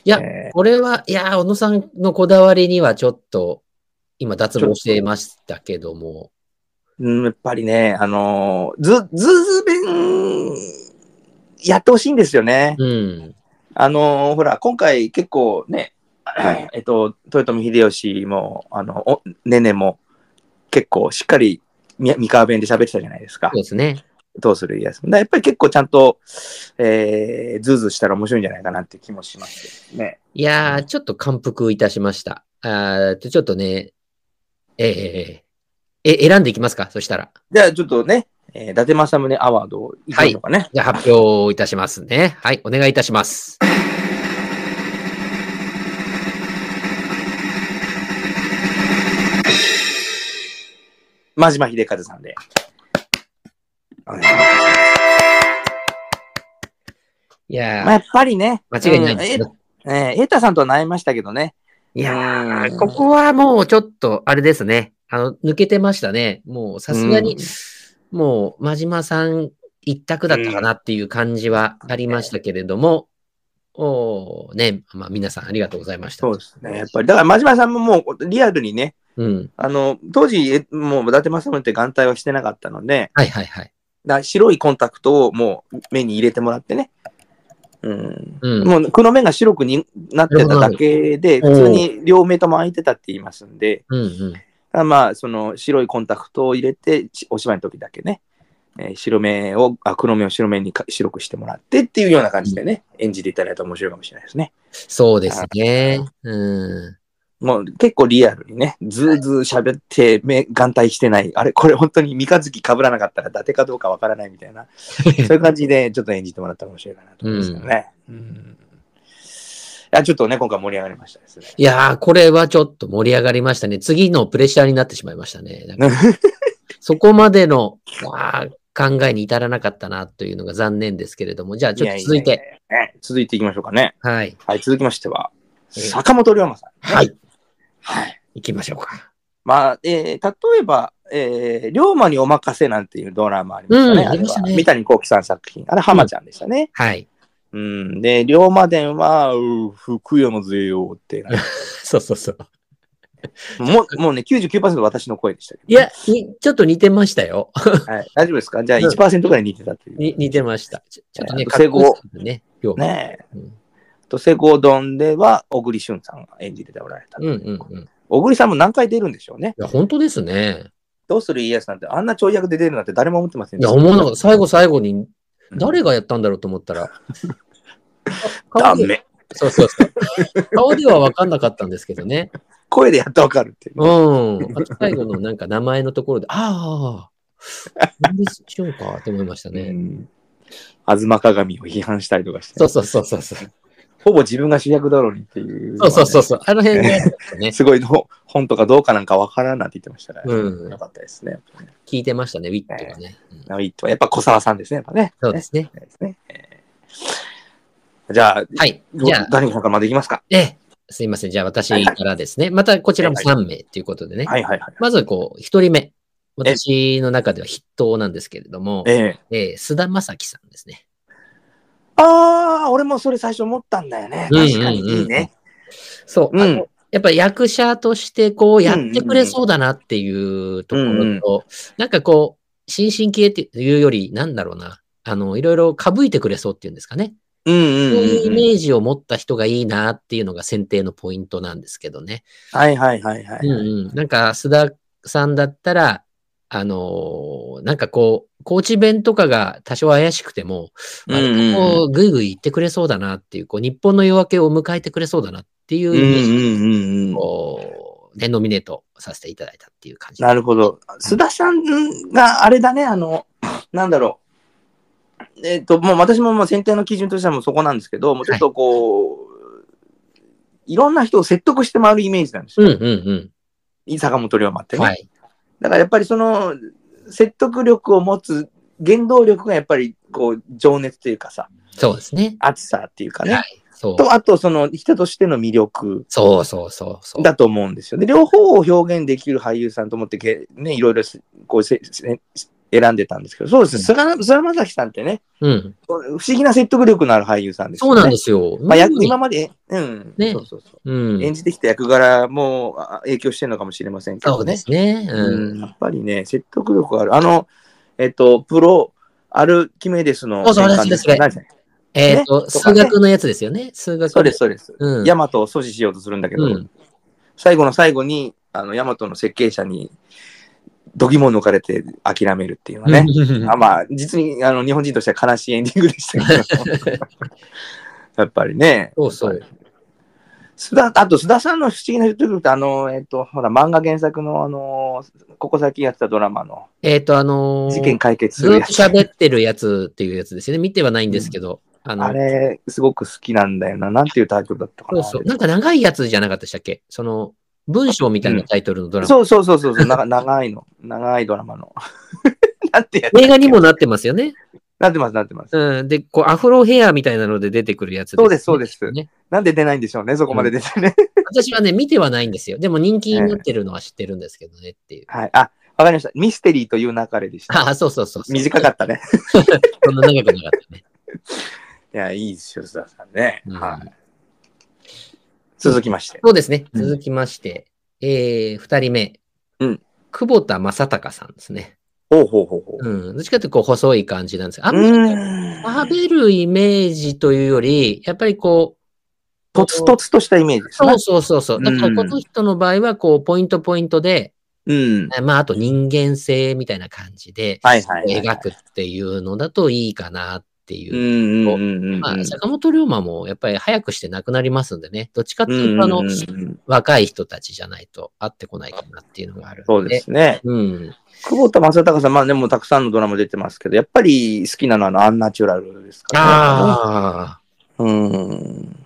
や、えこれは、いや、小野さんのこだわりにはちょっと、今脱帽してましたけども。ーうんやっぱりね、あのーず、ずず弁、やってほしいんですよね。うん。あのーほら、今回結構ね、えっと、豊臣秀吉も、あの、おねねも、結構しっかりみ三河弁で喋ってたじゃないですかそう。ですね。どうする家康やっぱり結構ちゃんと、えー、ズーズーしたら面白いんじゃないかなって気もしますね。いやー、ちょっと感服いたしました。あーちょっとね、えええ、選んでいきますか？そしたら。じゃあちょっとね、えー、伊達政宗アワードをいきましょうかね。じゃあ発表いたしますね。はい、お願いいたします。真島秀和さんで。いやー、まあ、やっぱりね、間違いないですね。うんええー、瑛太さんとは悩みましたけどね。いやー、うんここはもうちょっと、あれですね。あの、抜けてましたね。もうさすがに、もう、真島さん一択だったかなっていう感じはありましたけれども、おーね、まあ皆さんありがとうございました。そうですね。やっぱり、だから真島さんももうリアルにね、うん。あの、当時、えもう伊達政宗って眼帯はしてなかったので、はいはいはい。だ白いコンタクトをもう目に入れてもらってね。うん。うん。もう黒目が白くになってただけで、普通に両目とも開いてたって言いますんで、うんうん。あまあ、その白いコンタクトを入れて、しお芝居の時だけね、えー白目を、あ黒目を白目にか白くしてもらってっていうような感じでね、演じていただいたら面白いかもしれないですね。そうですね。うん。もう結構リアルにね、ずーずー喋って目眼帯してない、あれ、これ本当に三日月被らなかったら伊達かどうかわからないみたいな、*laughs* そういう感じでちょっと演じてもらったら面白いかなと思いますけどね。うんいやちょっとね、今回盛り上がりましたですね。いやー、これはちょっと盛り上がりましたね。次のプレッシャーになってしまいましたね。*laughs* そこまでの考えに至らなかったなというのが残念ですけれども、じゃあちょっと続いて、やややね続いていきましょうかね。はい。はい、続きましては、えー坂本龍馬さん、はい。はい。行きましょうか。まあ、えー例えば、えー龍馬にお任せなんていうドラマありましたね。うんあれはね三谷幸喜さん作品。あれ、浜ちゃんでしたね。はい。うん。で、龍馬伝は、う福山勢よって、*laughs* そうそうそう。*laughs* もう、もうね、99%私の声でしたけいや、にちょっと似てましたよ。ど。はい。大丈夫ですか？じゃあうん1%ぐらい似てたという。に似てました。ちょっとね、えーね。今日ねえ。うんと、セゴドンでは、小栗旬さんが演じておられた。うんうんうん。い小栗さんも何回出るんでしょうね。や、本当ですね。どうする家康なんて、あんな長役で出るなんて誰も思ってませんいや、思わなかった。最後最後に、誰ががやったんだろうと思ったら。*laughs* ダメ。そうそうそう。顔では分かんなかったんですけどね。声でやってわかるっていう。うん。あと最後のなんか名前のところで、ああ、何でしようかって思いましたうね。ん。吾妻鏡を批判したりとかして、そうそうそうそうそう。ほぼ自分が主役だろうにっていう、そうそうそうそう。あの辺がちょっとね、*laughs* すごいの本とかどうかなんかわからんなんて言ってましたから、うんよかったですね。聞いてましたね、ウィットがね。うんナウィットはやっぱ小沢さんですね、やっぱね。そうですね。ねですねえーじゃあ、はい。じゃあ、誰さんからまでいきますか？ええ、すいません。じゃあ私からですね。またこちらも3名ということでね。はいはいはい。まずこう、1人目。私の中では筆頭なんですけれども、えええー須田正樹さんですね。ああ、俺もそれ最初思ったんだよね。確かにいいね。そう。うんやっぱ役者としてこうやってくれそうだなっていうところと、なんかこう、新進気鋭っていうより、なんだろうな。あの、いろいろかぶいてくれそうっていうんですかね。うんうんそういうイ。メージを持った人がいいなっていうのが選定のポイントなんですけどね。はいはいはいはい。うんうん。なんか、須田さんだったら、あのーなんかこう、コーチ弁とかが多少怪しくても、うんうんうんこうぐいぐい言ってくれそうだなっていう、こう、日本の夜明けを迎えてくれそうだなっていううんイメージで、ノミネートさせていただいたっていう感じ。なるほど。須田さんがあれだね、あの、なんだろう。えっ、と、もう私ももう選定の基準としてはもうそこなんですけど、もうちょっとこう、い、ろんな人を説得して回るイメージなんですよ。うんうんい坂本龍馬ってうん。ね。はい。だからやっぱりその説得力を持つ原動力がやっぱりこう情熱というかさ、そうですね。熱さっていうかね。はい。と、あとその人としての魅力そうそうそうそう。だと思うんですよね。両方を表現できる俳優さんと思ってけ、ね、いろいろすこうせせ選んでたんですけど、そうですね、菅菅田将暉さんってね、うん。不思議な説得力のある俳優さんですよね。そうなんですよ。まあ、今まで、うん、ねそうそうそううん。演じてきた役柄もあ影響してるのかもしれませんけどね。そうですね。ううんん、やっぱりね、説得力がある。あの、えっと、プロ、アルキメデスのそうそうですそれ何ですかえっと、ね？とかね数学のやつですよね。数学。そうです、そうです。うん。ヤマトを阻止しようとするんだけど、うん最後の最後に、あの、ヤマトの設計者に、度肝を抜かれて諦めるっていうのはね。*laughs* あまあ、実にあの日本人としては悲しいエンディングでしたけど、*laughs* やっぱりね。そうそう。須田あと、須田さんの不思議な人って、あの、えっと、ほら、漫画原作の、あの、ここ最近やってたドラマの、えっと、あのー事件解決すずっとるやつ。喋ってるやつっていうやつですよね。見てはないんですけど。あの、あれ、すごく好きなんだよな。なんていうタイトルだったかな。そうそう。なんか長いやつじゃなかったでしたっけ？その、文章みたいなタイトルのドラマ。そうそうそうそうそう、な *laughs* 長いの。長いドラマの。*laughs* なんてやつ映画にもなってますよね。なってます、なってます。うん。で、こう、アフロヘアみたいなので出てくるやつそうですそうですね。なんで出ないんでしょうね、そこまで出てね。私はね、見てはないんですよ。でも人気になってるのは知ってるんですけどねっていう。はい。あ、わかりました。ミステリーという流れでした。ああ、そうそうそうそう。短かったね。*laughs* そんな長くなかったね。いや、いいですよ、須田さんね。うんはい。続きまして。そうですね。うん続きまして、えー、二人目。うん久保田正孝さんですね。ほうほうほうほう。うん。どっちかというと、こう、細い感じなんですあうんまりーん。食べるイメージというより、やっぱりこう、とつとつとしたイメージですねそう。そうそうそう。だからうんこの人の場合は、こう、ポイントポイントで、うん。まあ、あと人間性みたいな感じではいはいはい。描くっていうのだといいかなっていう。まあ、坂本龍馬もやっぱり早くして亡くなりますんでね、どっちかっていうと、あの若い人たちじゃないと会ってこないかなっていうのがあるんそうですね。うん。久保田正孝さん、まあでもたくさんのドラマ出てますけど、やっぱり好きなのはあのアンナチュラルですから、ね。ああ。うん。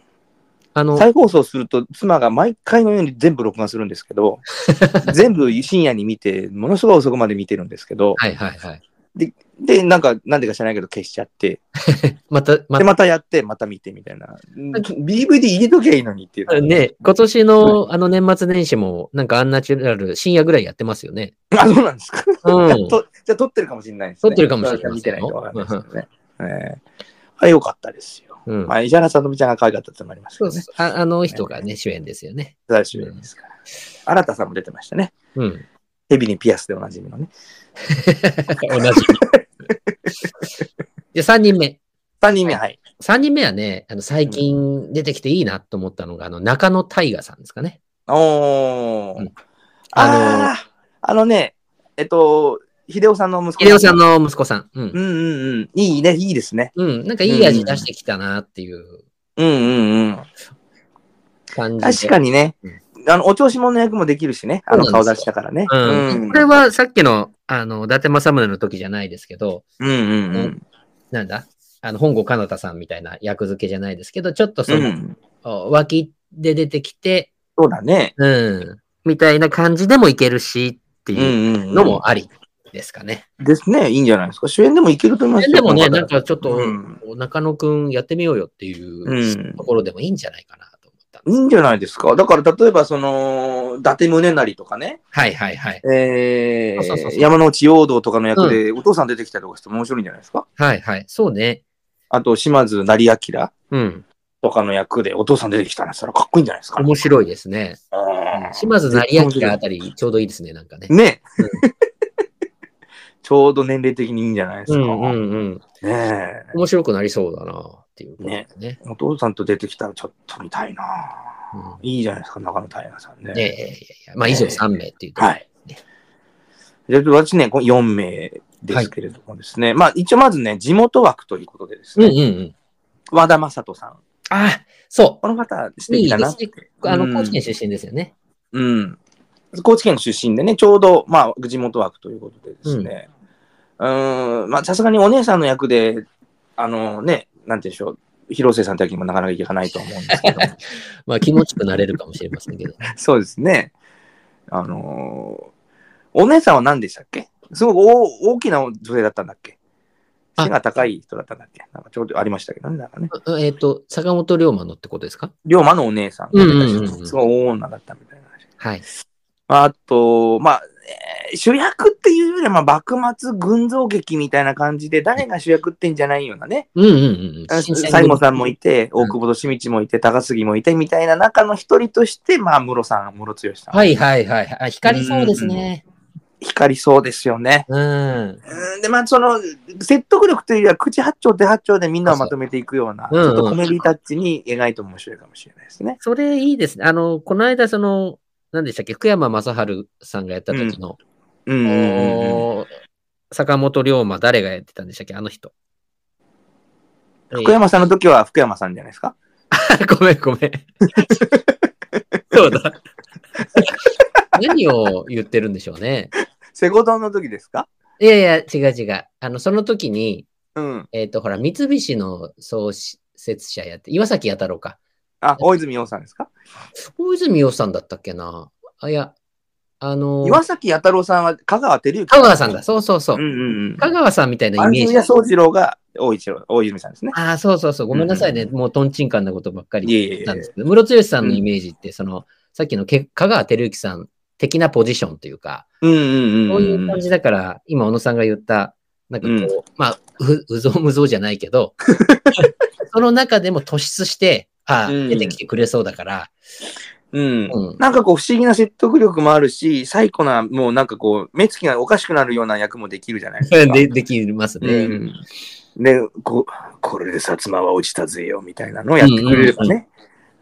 あの、再放送すると、妻が毎回のように全部録画するんですけど、*laughs* 全部深夜に見て、ものすごい遅くまで見てるんですけど、はいはいはい。で、なんか、なんでか知らないけど消しちゃって、*laughs* また、まで、またやって、また見てみたいな。DVD 入れときゃいいのにっていう。た、ね、今年のあの年末年始も、なんかアンナチュラル、深夜ぐらいやってますよね。*laughs* あ、そうなんですか。うん。*laughs* とじゃあ撮ってるかもしれないですね。撮ってるかもしれない見てないとわかんないですけどね。ええあ、よかったですよ。うんまあ、石原さとみちゃんが可愛かったってのもありますけどね。そうああの人がね、主演ですよね。最終ですから。新田さんも出てましたね。うん。ヘビにピアスでおなじみのね。同じ。じゃあ3人目。3人目、はい。3人目はね、あの最近出てきていいなと思ったのが、あの中野大河さんですかね。おー。うんああのあーあのね、えっと、秀夫さんの息子秀夫さんの息子さん。うんうんうんうん。いいね、いいですね。うん。なんかいい味出してきたなっていううんうんうん。感じで。確かにねうん。あの、お調子者の役もできるしね。あの顔出したからね。うん。うんこれはさっきの、あの、伊達政宗の時じゃないですけど、うんうんうん。なんだ？あの、本郷奏太さんみたいな役付けじゃないですけど、ちょっとその、うん。お脇で出てきて、そうだね。うん。みたいな感じでもいけるしってうんいううんのもありですかね。ですね。いいんじゃないですか。主演でもいけると思いますよでもね、なんかちょっと、うん中野くんやってみようよっていううんところでもいいんじゃないかな。いいんじゃないですか？だから、例えば、その、伊達宗成とかね、はいはいはい。えそうそうそうそうー、山之内陽道とかの役で、お父さん出てきたりとかしても面白いんじゃないですか？はいはい。そうね。あと、島津成明うん。とかの役で、お父さん出てきたらしたらかっこいいんじゃないですか？面白いですね。島津成明あたりちょうどいいですね、なんかね。ね、*laughs* ちょうど年齢的にいいんじゃないですか？うんうんうん。ねえ面白くなりそうだなっていうことでね。お父さんと出てきたらちょっと見たいな、うんいいじゃないですか、中野大河さんね。いやいやいやまあ以上3名っていうところはい。じゃあ私ね、この4名ですけれどもですね、まあ一応まずね、地元枠ということでですうんね、うんうん。和田正人さん。あ、そこの方、素う。い敵だな？いですね。あの、うん高知県出身ですよね。うん。高知県の出身でね、ちょうど、まあ、地元枠ということでですね、うーん、まあ、さすがにお姉さんの役で、あのね、なんて言うんでしょう、広瀬さんって役にもなかなかいかないと思うんですけど、*laughs* まあ気持ちくなれるかもしれませんけど。そうですね。あのーお姉さんは何でしたっけ？すごく大大きな女性だったんだっけ？あ背が高い人だったんだっけ？なんかちょうどありましたけどね。なんかね。えっ、と、坂本龍馬のってことですか？龍馬のお姉さんすごい大女だったみたいな話。はい。あと、まあ、えー主役っていうよりは、まあ、幕末群像劇みたいな感じで、誰が主役ってんじゃないようなね。うんうんうん。西郷さんもいて、大久保利道もいて、高杉もいて、みたいな中の一人として、まあ、室さん、室剛さん。はいはいはいはい。あ光りそうですね。光りそうですよね。うん。うんで、まあ、その、説得力というよりは、口八丁手八丁でみんなをまとめていくような、ちょっとコメディタッチに描いても面白いかもしれないですね。それいいですね。あの、この間、その、何でしたっけ、福山雅治さんがやった時の、坂本龍馬、誰がやってたんでしたっけ、あの人。福山さんの時は福山さんじゃないですか？*laughs* えーごめん、ごめん。そうだ。*laughs* 何を言ってるんでしょうね。セゴドンの時ですかいやいや、違う違う。あの、その時に、うん。えっ、と、ほら、三菱の創設者やって、岩崎弥太郎か。あ、大泉洋さんですか？大泉洋さんだったっけなあ、いや、あのー岩崎弥太郎さんは香川照之香川さんだ。そうそうそう。うんうんうん。香川さんみたいなイメージ安住。宗次郎が大一郎、大泉さんですね。ああ、そうそうそう。ごめんなさいね。うんもうトンチンカンなことばっかりいえいえいえなんですけど、ムロツヨシさんのイメージって、その、さっきのけ香川照之さん的なポジションというか、うんうんうん。そういう感じだから、今、小野さんが言った、なんかこう、まあ、う、うぞうむぞうじゃないけど、*laughs* その中でも突出して、ああ、うん出てきてくれそうだから、うん。うん。なんかこう不思議な説得力もあるし、最古な、もうなんかこう、目つきがおかしくなるような役もできるじゃないですか。*laughs* で、できますね。うん。で、ここれで薩摩は落ちたぜよ、みたいなのをやってくれればね。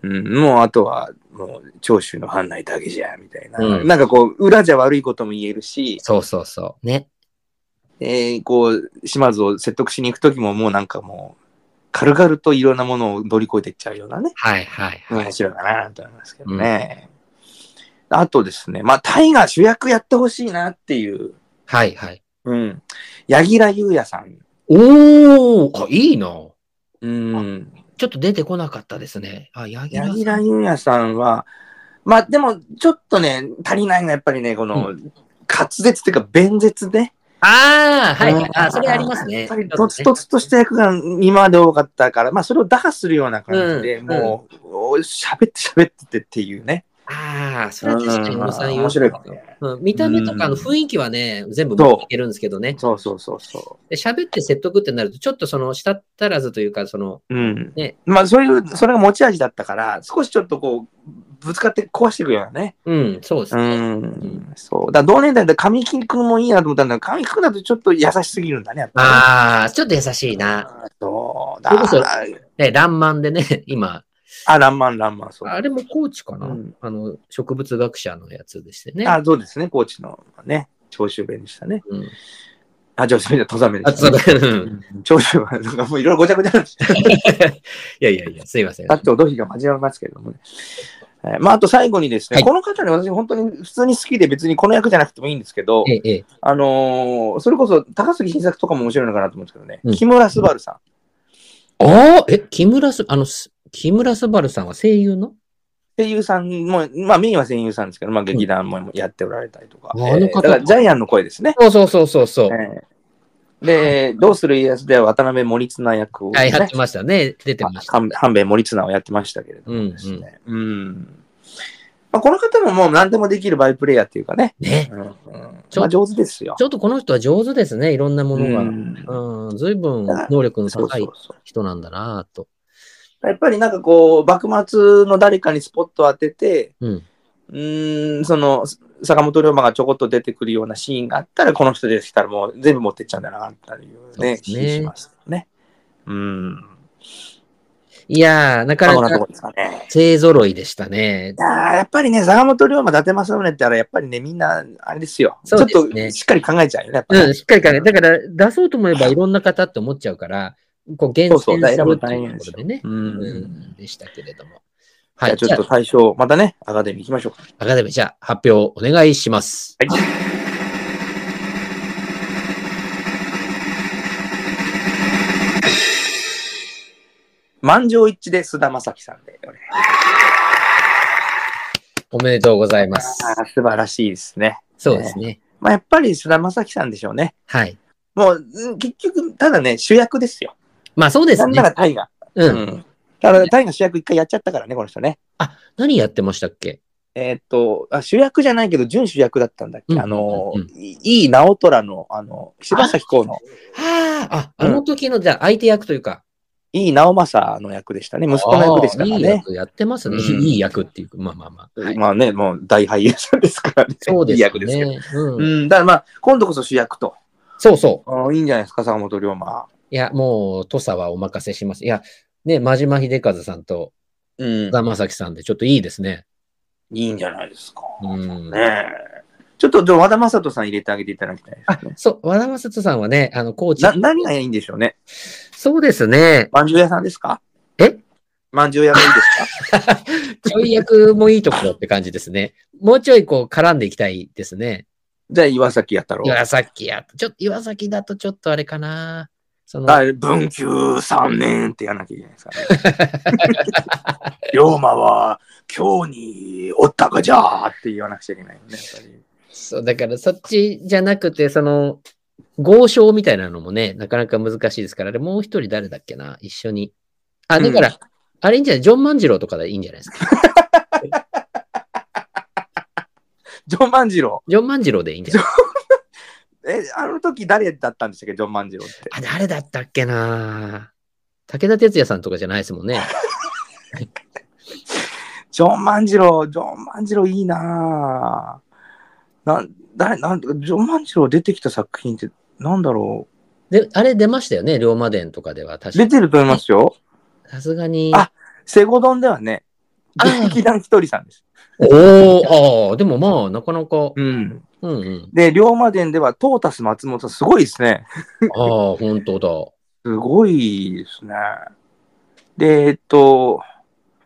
うん、もうあとは、もう、長州の藩内だけじゃ、みたいな。うんなんかこう、裏じゃ悪いことも言えるし、そうそうそう。ね。えーこう、島津を説得しに行くときももうなんかもう、軽々といろんなものを乗り越えていっちゃうようなね。はいはいはい。面白いかなと思いますけどね。あとですね、まあ、タイが主役やってほしいなっていう、はいはい。うん。柳楽優弥さん。おーあ、いいな。うん。ちょっと出てこなかったですね。あ、柳楽優弥さんは、まあ、でも、ちょっとね、足りないのはやっぱりね、この、滑舌っていうか、弁舌ね。ああ、はいはい。あ、それありますね。とつとつとした役が今まで多かったから、まあ、それを打破するような感じで、うんもう、お喋って喋っててっていうね。ああ、それは確かに小野さん言う面白い。うん、見た目とかのうん雰囲気はね、全部持っていけるんですけどね。そうそうそうそで喋って説得ってなると、ちょっとその、舌足らずというか、その、う。うん。ねまあ、そういう、それが持ち味だったから、少しちょっとこう、ぶつかって壊していくようなね。うん、そうですうね。ん。そう。だ同年代で神木くんもいいなと思ったんだけど、神木くんだとちょっと優しすぎるんだね、やっぱりね。ああ、ちょっと優しいな。そう。それこそだね、ランマンでね、*laughs* 今、あ、ランマン、ランマン、そう。あれもコーチかな、うんあの、植物学者のやつでしてね。あ、そうですね、高知のね、長州弁でしたね。うん、あ、長州弁じゃ登山弁であ、した、そうね。だ。うん長州は、なんかもういろいろごちゃごちゃなんですよ。*laughs* いやいやいや、すいません。さっと土肥が交わりますけれどもね。えーまあ、あと最後にですね、はいこの方ね、私本当に普通に好きで別にこの役じゃなくてもいいんですけど、ええ、ええ。あのーそれこそ高杉晋作とかも面白いのかなと思うんですけどね、うん木村昴さん。ああ、え、木村す、あの、す木村昴さんは声優の？声優さんも、まあメインは声優さんですけど、まあ劇団もやっておられたりとか。ああの方だからジャイアンの声ですね。そうそうそうそうそう。えーで、どうする家康では渡辺守綱役を、ねはい、やってましたね。出てました。半半兵衛守綱をやってましたけれどもですね。うんまあ、この方ももう何でもできるバイプレイヤーっていうかね。ね。うんうんちょまあ、上手ですよ。ちょっとこの人は上手ですね。いろんなものが。うんうん、ずいぶん能力の高い人なんだなと。やっぱりなんかこう、幕末の誰かにスポットを当てて、うん。うーん、その、坂本龍馬がちょこっと出てくるようなシーンがあったら、この人でしたらもう全部持ってっちゃうんだな、っていうね、そうですね気しますね。うん。いやー、なかなか。勢揃いでしたねい。やっぱりね、坂本龍馬、伊達政宗って言ったら、やっぱりね、みんな、あれですよ。すねちょっとしっかり考えちゃうよね、やっぱねうん、しっかり考えだから、出そうと思えばいろんな方って思っちゃうから、こう、厳選すそうそうるっていうところでね、う。うんん、でしたけれども。はい。じゃあちょっとじゃあ、対象、またね、アカデミー行きましょうか。アカデミー、じゃあ、発表お願いします。はい。満場一致で菅田将暉さんで。おめでとうございます。素晴らしいですね。そうですね。まあ、やっぱり菅田将暉さんでしょうね。はい。もう、うん結局、ただね、主役ですよ。まあ、そうですねなんな。ら大河。う。うんん。ただ、大河主役一回やっちゃったからね、この人ね。あ、何やってましたっけ？えーっとあ、主役じゃないけど、準主役だったんだっけ、うんあの、うんいいい直虎の、あの、柴咲コウの、はあ、あ、あうんの時の、じゃあ、相手役というか、いい直政の役でしたね。息子の役ですからね。いい役やってますね。うんいい役っていうか、まあまあまあ。はいまあね、もう大俳優さんですからね。そうですよいい役ですけど。ね。うんうん、だからまあ、今度こそ主役と。そうそう。いいんじゃないですか、坂本龍馬。いや、もう、土佐はお任せします。いや、ね、真島秀和さんとうん菅田将暉さんでちょっといいですね。いいんじゃないですか。うん。ねえ。ちょっと、じゃあ和田正人さん入れてあげていただきたいあですね。、そう、和田正人さんはね、あの、コーチ。な、何がいいんでしょうね。そうですね。まんじゅう屋さんですか？え？まんじゅう屋がいいですか？*laughs* ちょい役もいいところって感じですね。もうちょいこう絡んでいきたいですね。じゃあ岩崎やったろう。岩崎や、ちょっと岩崎だとちょっとあれかな。その、あ文久3年ってやらなきゃいけないですからね。*laughs* 龍馬は今日におったかじゃーって言わなくちゃいけないよね。やっぱりそう、だからそっちじゃなくて、その、豪商みたいなのもね、なかなか難しいですから、あれもう一人誰だっけな、一緒に。あ、だから、うんあれいいんじゃない？ジョン万次郎とかでいいんじゃないですか？*laughs* ジョン万次郎？ジョン万次郎でいいんじゃない？え、あの時誰だったんでしたっけ、ジョン万次郎って。あ、誰だったっけな？武田鉄矢さんとかじゃないですもんね。*laughs* ジョン万次郎、ジョン万次郎いいなぁ。なん、誰、なんジョン万次郎出てきた作品って、なんだろで、あれ出ましたよね、龍馬伝とかではう。確か出てると思いますよ。さすがに。あセゴドンではね、劇団ひとりさんです。おー、ああ、でもまあ、なかなか、うん。うんうん。で、龍馬伝ではトータス松本すごいですね。ああ、本当だ。すごいですね。で、えっと、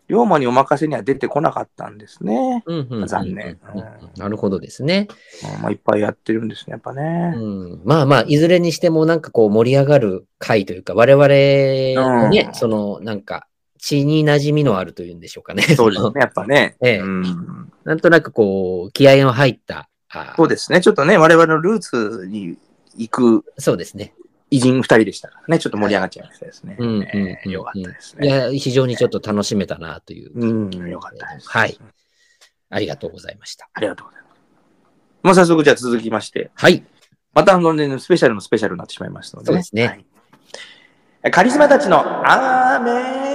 龍馬にお任せには出てこなかったんですね。うんうんうんうん残念うんうんなるほどですね。うんまあ、いっぱいやってるんですね、やっぱね。うん、まあまあ、いずれにしてもなんかこう盛り上がる回というか、我々のね、うんそのなんか血に馴染みのあるというんでしょうかね。のそうですね、やっぱね。ええうんなんとなくこう、気合の入った。あそうですね、ちょっとね、我々のルーツに行くそうですね。偉人二人でしたからね、ちょっと盛り上がっちゃいましたですね。うんうんねうんよかったですね。いや、非常にちょっと楽しめたなという。うん、よかったです。はい。ありがとうございました。ありがとうございます。もう早速じゃあ続きまして、はい。またあのね、スペシャルのスペシャルになってしまいましたので、そうですねはいカリスマたちのアーメン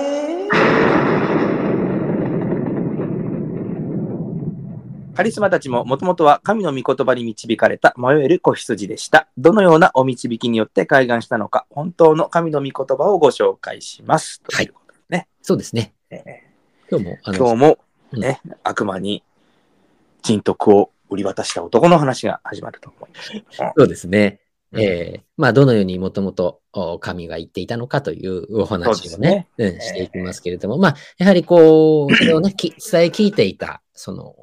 カリスマたちももともとは神の御言葉に導かれた迷える子羊でした。どのようなお導きによって開眼したのか、本当の神の御言葉をご紹介します。はいということでね。そうですね。え今日も、今日もうんね、悪魔に人徳を売り渡した男の話が始まると思います。そうですね。うんえーまあ、どのようにもともとお神が言っていたのかというお話をですねね、うん、していきますけれども、まあ、やはりこう、それをね、き伝え聞いていた、その、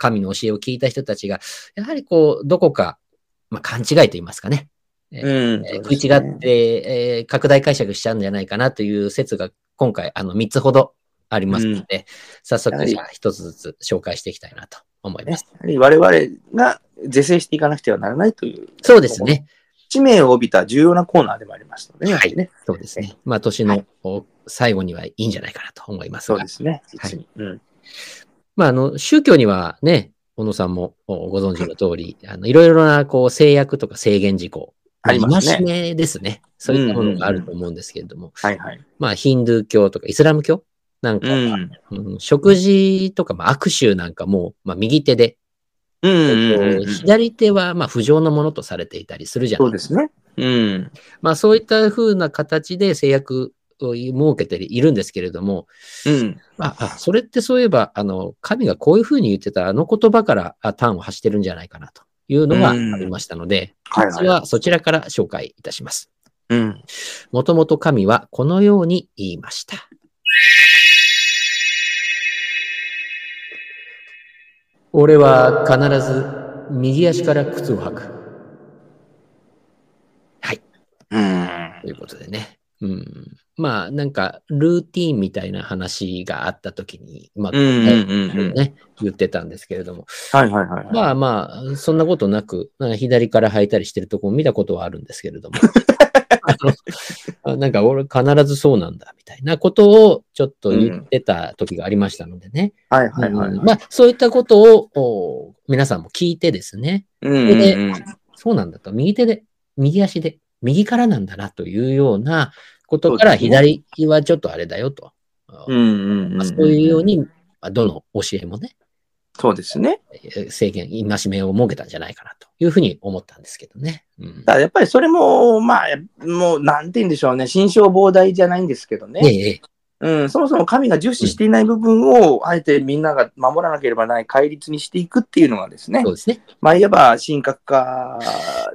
神の教えを聞いた人たちが、やはりこう、どこか、まあ、勘違いと言いますかね、うんえー食い違って、えー拡大解釈しちゃうんじゃないかなという説が今回、あの、3つほどありますので、早速、やはりじゃあ一つずつ紹介していきたいなと思いまねす。、やはり我々が是正していかなくてはならないという、そうですね。使命を帯びた重要なコーナーでもありますのでね。はいねそうですね。まあ、年のお最後にはいいんじゃないかなと思いますがそうで。すね。はいうんまあ、あの、宗教にはね、小野さんもおご存知の通り、あの、いろいろな、こう、制約とか制限事項。ありますね戒めですね。そういったものがあると思うんですけれども、はいはい。まあ、ヒンドゥー教とかイスラム教なんかうは、ん。うん食事とか、まあ、握手なんかも、まあ、右手で、うんうんえっとうんうん。左手は、まあ、不浄のものとされていたりするじゃないそうですね。うん。まあ、そういった風な形で制約を設けているんですけれども、うん。あ、あそれってそういえば、あの、神がこういうふうに言ってたあの言葉からあ端を発してるんじゃないかなというのがありましたので、はい実はそちらから紹介いたします。うん。もともと神はこのように言いました。俺は必ず右足から靴を履く。はい。うん。ということでね。うん。まあ、なんか、ルーティーンみたいな話があったときに、まあ、うんうんうんうんね、言ってたんですけれども、はいはいはいはい。まあまあ、そんなことなく、なんか左から履いたりしてるとこを見たことはあるんですけれども、*laughs* あのあなんか俺必ずそうなんだみたいなことをちょっと言ってた時がありましたのでね。はいはいはい。うんまあ、そういったことをお皆さんも聞いてですね、うんうんうん。そうなんだと、右手で、右足で、右からなんだなというようなことから、左はちょっとあれだよと。うんうんうん。まあそういうように、まあどの教えもね、そうですね。えー制限、戒めを設けたんじゃないかなというふうに思ったんですけどね。うんただやっぱりそれも、まあ、もう、なんて言うんでしょうね。心象膨大じゃないんですけどね。ええええうん、そもそも神が重視していない部分を、あえてみんなが守らなければない戒律にしていくっていうのがですねそう、ですね。まあ、いわば神格化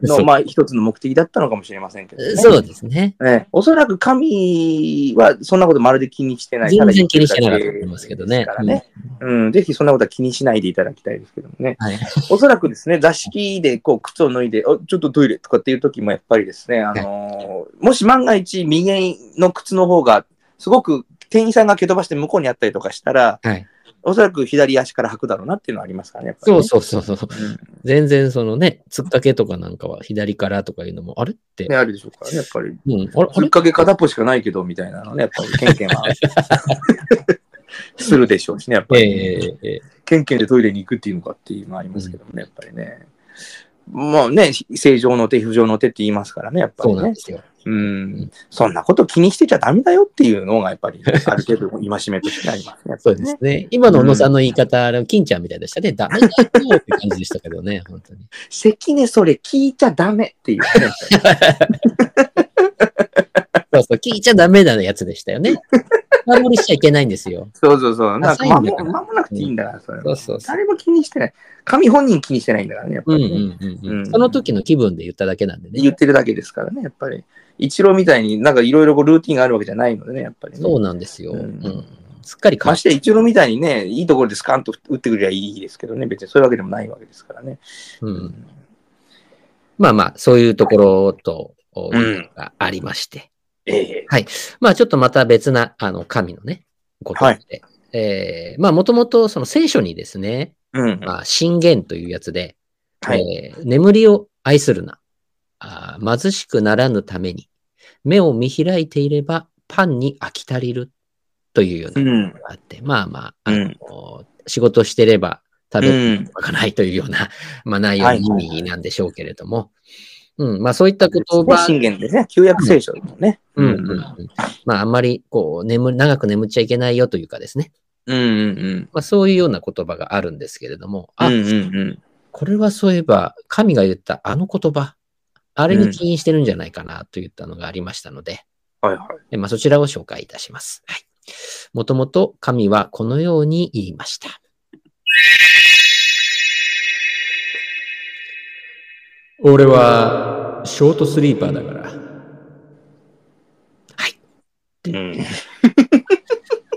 の、まあ、一つの目的だったのかもしれませんけどね。そうですね。ね、おそらく神はそんなことまるで気にしてない。全然気にしてなかったと思いますけどねですからね。うん、ぜひそんなことは気にしないでいただきたいですけどもね。はい。おそらくですね、座敷でこう靴を脱いで、あちょっとトイレとかっていう時もやっぱりですね、あのーもし万が一右の靴の方がすごく店員さんが蹴飛ばして向こうにあったりとかしたら、はい。おそらく左足から履くだろうなっていうのはありますからね。やっぱりそうねそうそうそう。うん全然そのね、突っかけとかなんかは左からとかいうのも、あれって、ね、あるでしょうからね、やっぱり。うん、あれ？あれぶっかけ片っぽしかないけど、みたいなのね、やっぱり、ケンケンは *laughs* するでしょうしね、やっぱえり、えええケンケンでトイレに行くっていうのかっていうのはありますけどもね、やっぱりね。まあね、正常の手、不常の手って言いますからね、やっぱりねそうなんで。すよ。うん。そんなこと気にしてちゃダメだよっていうのが、やっぱり、*laughs* ある程度、戒めとしてありますね。やっぱそうですね。今の小野さんの言い方、あの金ちゃんみたいでしたね。ダメだよって感じでしたけどね、本当に。関根それ聞いちゃダメっていうね。そうそう、聞いちゃダメなやつでしたよね。守りしちゃいけないんですよ。そうそうそう。なんか守守らなくていいんだから、それはそうそうそう。誰も気にしてない。神本人気にしてないんだからね、やっぱうんうりね。んうんうんうんその時の気分で言っただけなんでね。言ってるだけですからね、やっぱり。一郎みたいになんかいろいろルーティンがあるわけじゃないのでね、やっぱりね。そうなんですよ。ううんんすっかりましてや一郎みたいにね、いいところでスカンと打ってくればいいですけどね、別にそういうわけでもないわけですからね。うんまあまあ、そういうところと、おうんがありまして。ええまあちょっとまた別な、あの、神のね、ことで。えーまあもともとその聖書にですね、うん。まあ信玄というやつで、はい。えー眠りを愛するな。貧しくならぬために、目を見開いていればパンに飽き足りるというようう。なんのがあって、まあまあ、あのうん仕事してれば食べうん。るかないというような、*laughs* まあ内容のはい意味なんでしょうけれども、うん、まあそういった言葉、信玄ですね。旧約聖書のね。うんうんうんまああんまりこう眠る、長く眠っちゃいけないよというかですね、うんうんまあ、そういうような言葉があるんですけれども、うん。あ、うんうんうん。これはそういえば、神が言ったあの言葉、あれに起因してるんじゃないかなといったのがありましたので、はいはい。えまあ、そちらを紹介いたします。はい。もともと神はこのように言いました。俺はショートスリーパーだから。うん。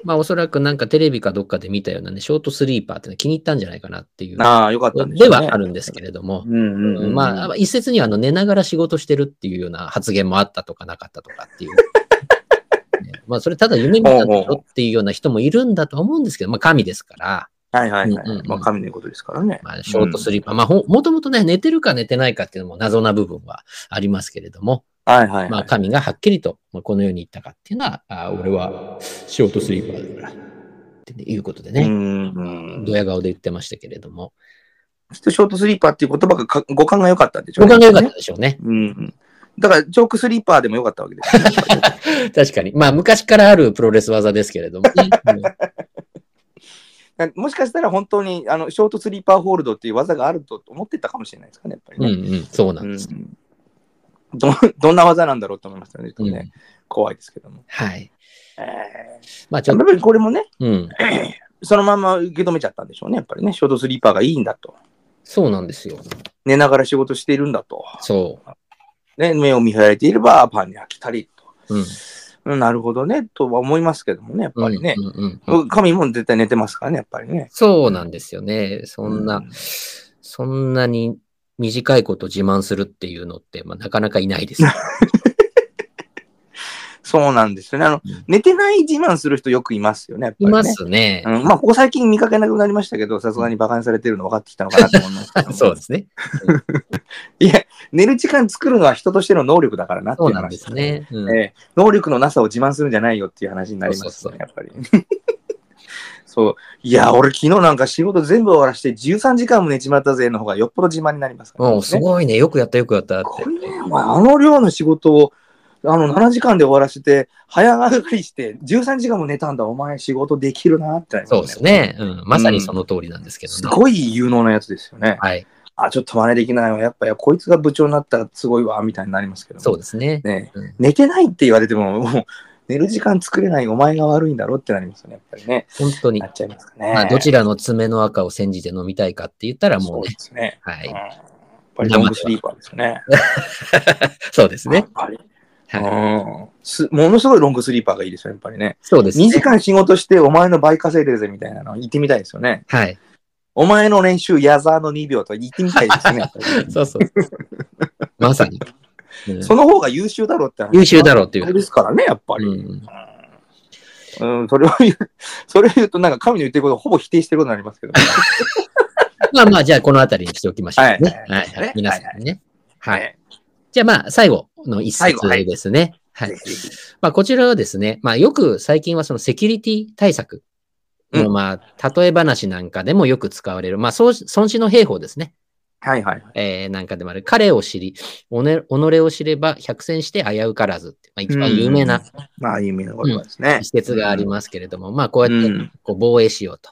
まあおそらくなんかテレビかどっかで見たようなね、ショートスリーパーって気に入ったんじゃないかなっていう。ああ、よかったんでねはあるんですけれども、うんうんうん。まあ、一説にはあの寝ながら仕事してるっていうような発言もあったとかなかったとかっていう。*laughs* ねまあ、それただ夢見たんだよっていうような人もいるんだとは思うんですけど、まあ、神ですから、はいはいはうんうんうんい。まあ、神のことですからね。まあ、ショートスリーパー、まあ、ほもともとね、寝てるか寝てないかっていうのも謎な部分はありますけれども、はいはいまあ、はい。神がはっきりとまあこのように言ったかっていうのは、あ俺はショートスリーパーだから、っていうことでね。ドヤ顔で言ってましたけれども、ショートスリーパーっていう言葉がか語感が良かったんでしょうご感が良かったでしょうね。うんうん。だから、チョークスリーパーでも良かったわけですよね。*laughs* 確かに。まあ、昔からあるプロレス技ですけれどもね。*laughs* もしかしたら本当にあのショートスリーパーホールドっていう技があると思ってたかもしれないですかね、やっぱりね。うんうんうん、そうなんです。うんどどんな技なんだろうと思いましたね。ねうん怖いですけども。はい。えまあ、ちょっと、これもね、うん。*clears throat* そのまま受け止めちゃったんでしょうね、やっぱりね。ショートスリーパーがいいんだと。そうなんですよ。寝ながら仕事しているんだと。そね、目を見開いていればパンに飽きたりと。う。うん。うん、なるほどね、とは思いますけどもね、やっぱりね。うんうんうん神も絶対寝てますからね、やっぱりね。そうなんですよね。そんな、うんそんなに短いこと自慢するっていうのって、まあ、なかなかいないですよ。*laughs* そうなんですよね。あの、うん寝てない自慢する人よくいますよね、ね。いますね。うん、まあ、ここ最近見かけなくなりましたけど、さすがに馬鹿にされてるの分かってきたのかなと思いますけど *laughs* そうですね。*laughs* いや、寝る時間作るのは人としての能力だからなっていうう話そなんです。ね。うんええ能力のなさを自慢するんじゃないよっていう話になりますそうそうね、やっぱり。そう。いや、俺昨日なんか仕事全部終わらして13時間も寝ちまったぜの方がよっぽど自慢になりますから、もうすごいね。よくやった、よくやったって。これね、お前あの量の仕事をあの7時間で終わらせて、早上がりして13時間も寝たんだ、お前仕事できるなってなりますそうですね。うん。まさにその通りなんですけどね。すごい有能なやつですよね。はい。あ、ちょっと真似できないわ。やっぱりこいつが部長になったらすごいわ、みたいになりますけど。そうですね。ねうん寝てないって言われても、もう寝る時間作れないお前が悪いんだろってなりますよね、やっぱりね。本当にな。っちゃいますかね。まあ、どちらの爪の赤を煎じて飲みたいかって言ったらもそううねで。すね。はいうん。やっぱりロングスリーパーですよね。*laughs* そうですね。やっぱり。はい。うんすものすごいロングスリーパーがいいですよ、やっぱりね。そうですね2。時間仕事してお前の倍稼いでるぜみたいなの言ってみたいですよね。はい。お前の練習矢沢の2秒と言ってみたいですね。*laughs* そうそう。まさに。うんその方が優秀だろうって話優秀だろうっていうですからね、やっぱり。うんうん、それを言う、*laughs* それを言うと、なんか神の言ってることをほぼ否定してることになりますけど。*laughs* まあまあ、じゃあこのあたりにしておきましょうね。はいはい。はい皆さんにね。はい。ねじゃあまあ、最後の一節ですね。はい。まあ、こちらはですね、まあ、よく最近はそのセキュリティ対策の、うんまあ、例え話なんかでもよく使われる、まあ、そう孫子の兵法ですね。はいはいはい。えーなんかでもある。彼を知り、おね己を知れば百戦して危うからずって、まあ、一番有名なまあ、有名な言葉ですね。一節がありますけれども、まあ、こうやってうんこう防衛しようと。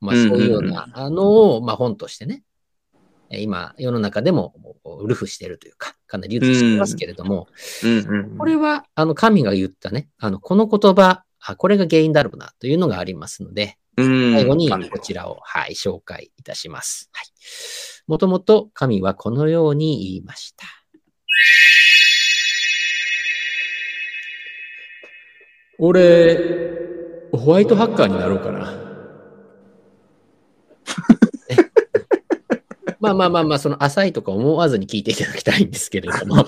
まあ、うんそういうようなあのを、まあ、本としてね、えー今、世の中でもルフしているというか、かなり流通していますけれども、うんうん。これは、あの、神が言ったね、あの、この言葉、あこれが原因だろうな、というのがありますので、うん、最後にこちらを、はい、紹介いたします。はい。もともと神はこのように言いました。俺、ホワイトハッカーになろうかな。まあまあまあまあ、その浅いとか思わずに聞いていただきたいんですけれども、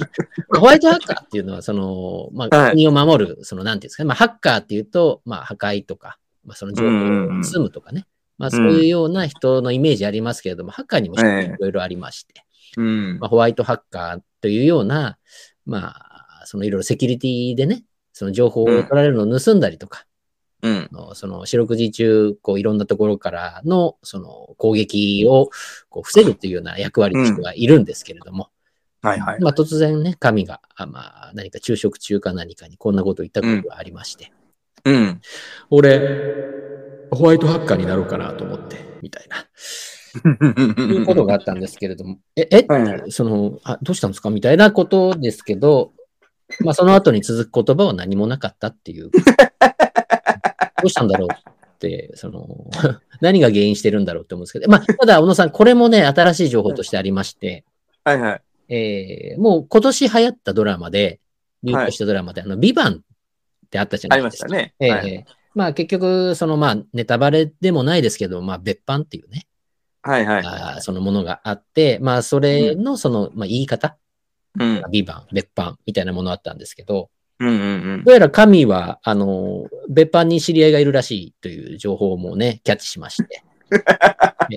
*laughs* ホワイトハッカーっていうのは、その、まあ、はい。国を守る、その、なんていうんですかね、まあ、ハッカーっていうと、まあ、破壊とか、まあ、その情報を盗むとかね、まあ、そういうような人のイメージありますけれども、ハッカーにもいろいろありまして、うん。まあ、ホワイトハッカーというような、まあ、そのいろいろセキュリティでね、その情報を取られるのを盗んだりとか、うん。のその四六時中、こういろんなところからのその攻撃をこう防ぐというような役割の人がいるんですけれども、はいはい。まあ突然ね、神が、あまあ何か昼食中か何かにこんなことを言ったことがありまして、うん。俺、ホワイトハッカーになろうかなと思って、みたいな。*laughs* いうことがあったんですけれども、え、え、はいはいその、あ、どうしたんですか？みたいなことですけど、まあ、その後に続く言葉は何もなかったっていう。*laughs* どうしたんだろうって、その、*laughs* 何が原因してるんだろうって思うんですけど、まあ、ただ、小野さん、これもね、新しい情報としてありまして、はいはい。えーもう今年流行ったドラマで、流行したドラマで、あの、ビバンってあったじゃありないですか。ましたね。ええはい。まあ結局、そのまあネタバレでもないですけど、まあ別版っていうね、はいはい。あーそのものがあって、まあそれのその、まあ言い方、うん。ビバン、別版みたいなものあったんですけど、うんうんどうやら神は、あの、別版に知り合いがいるらしいという情報もね、*laughs* キャッチしまして。ね *laughs*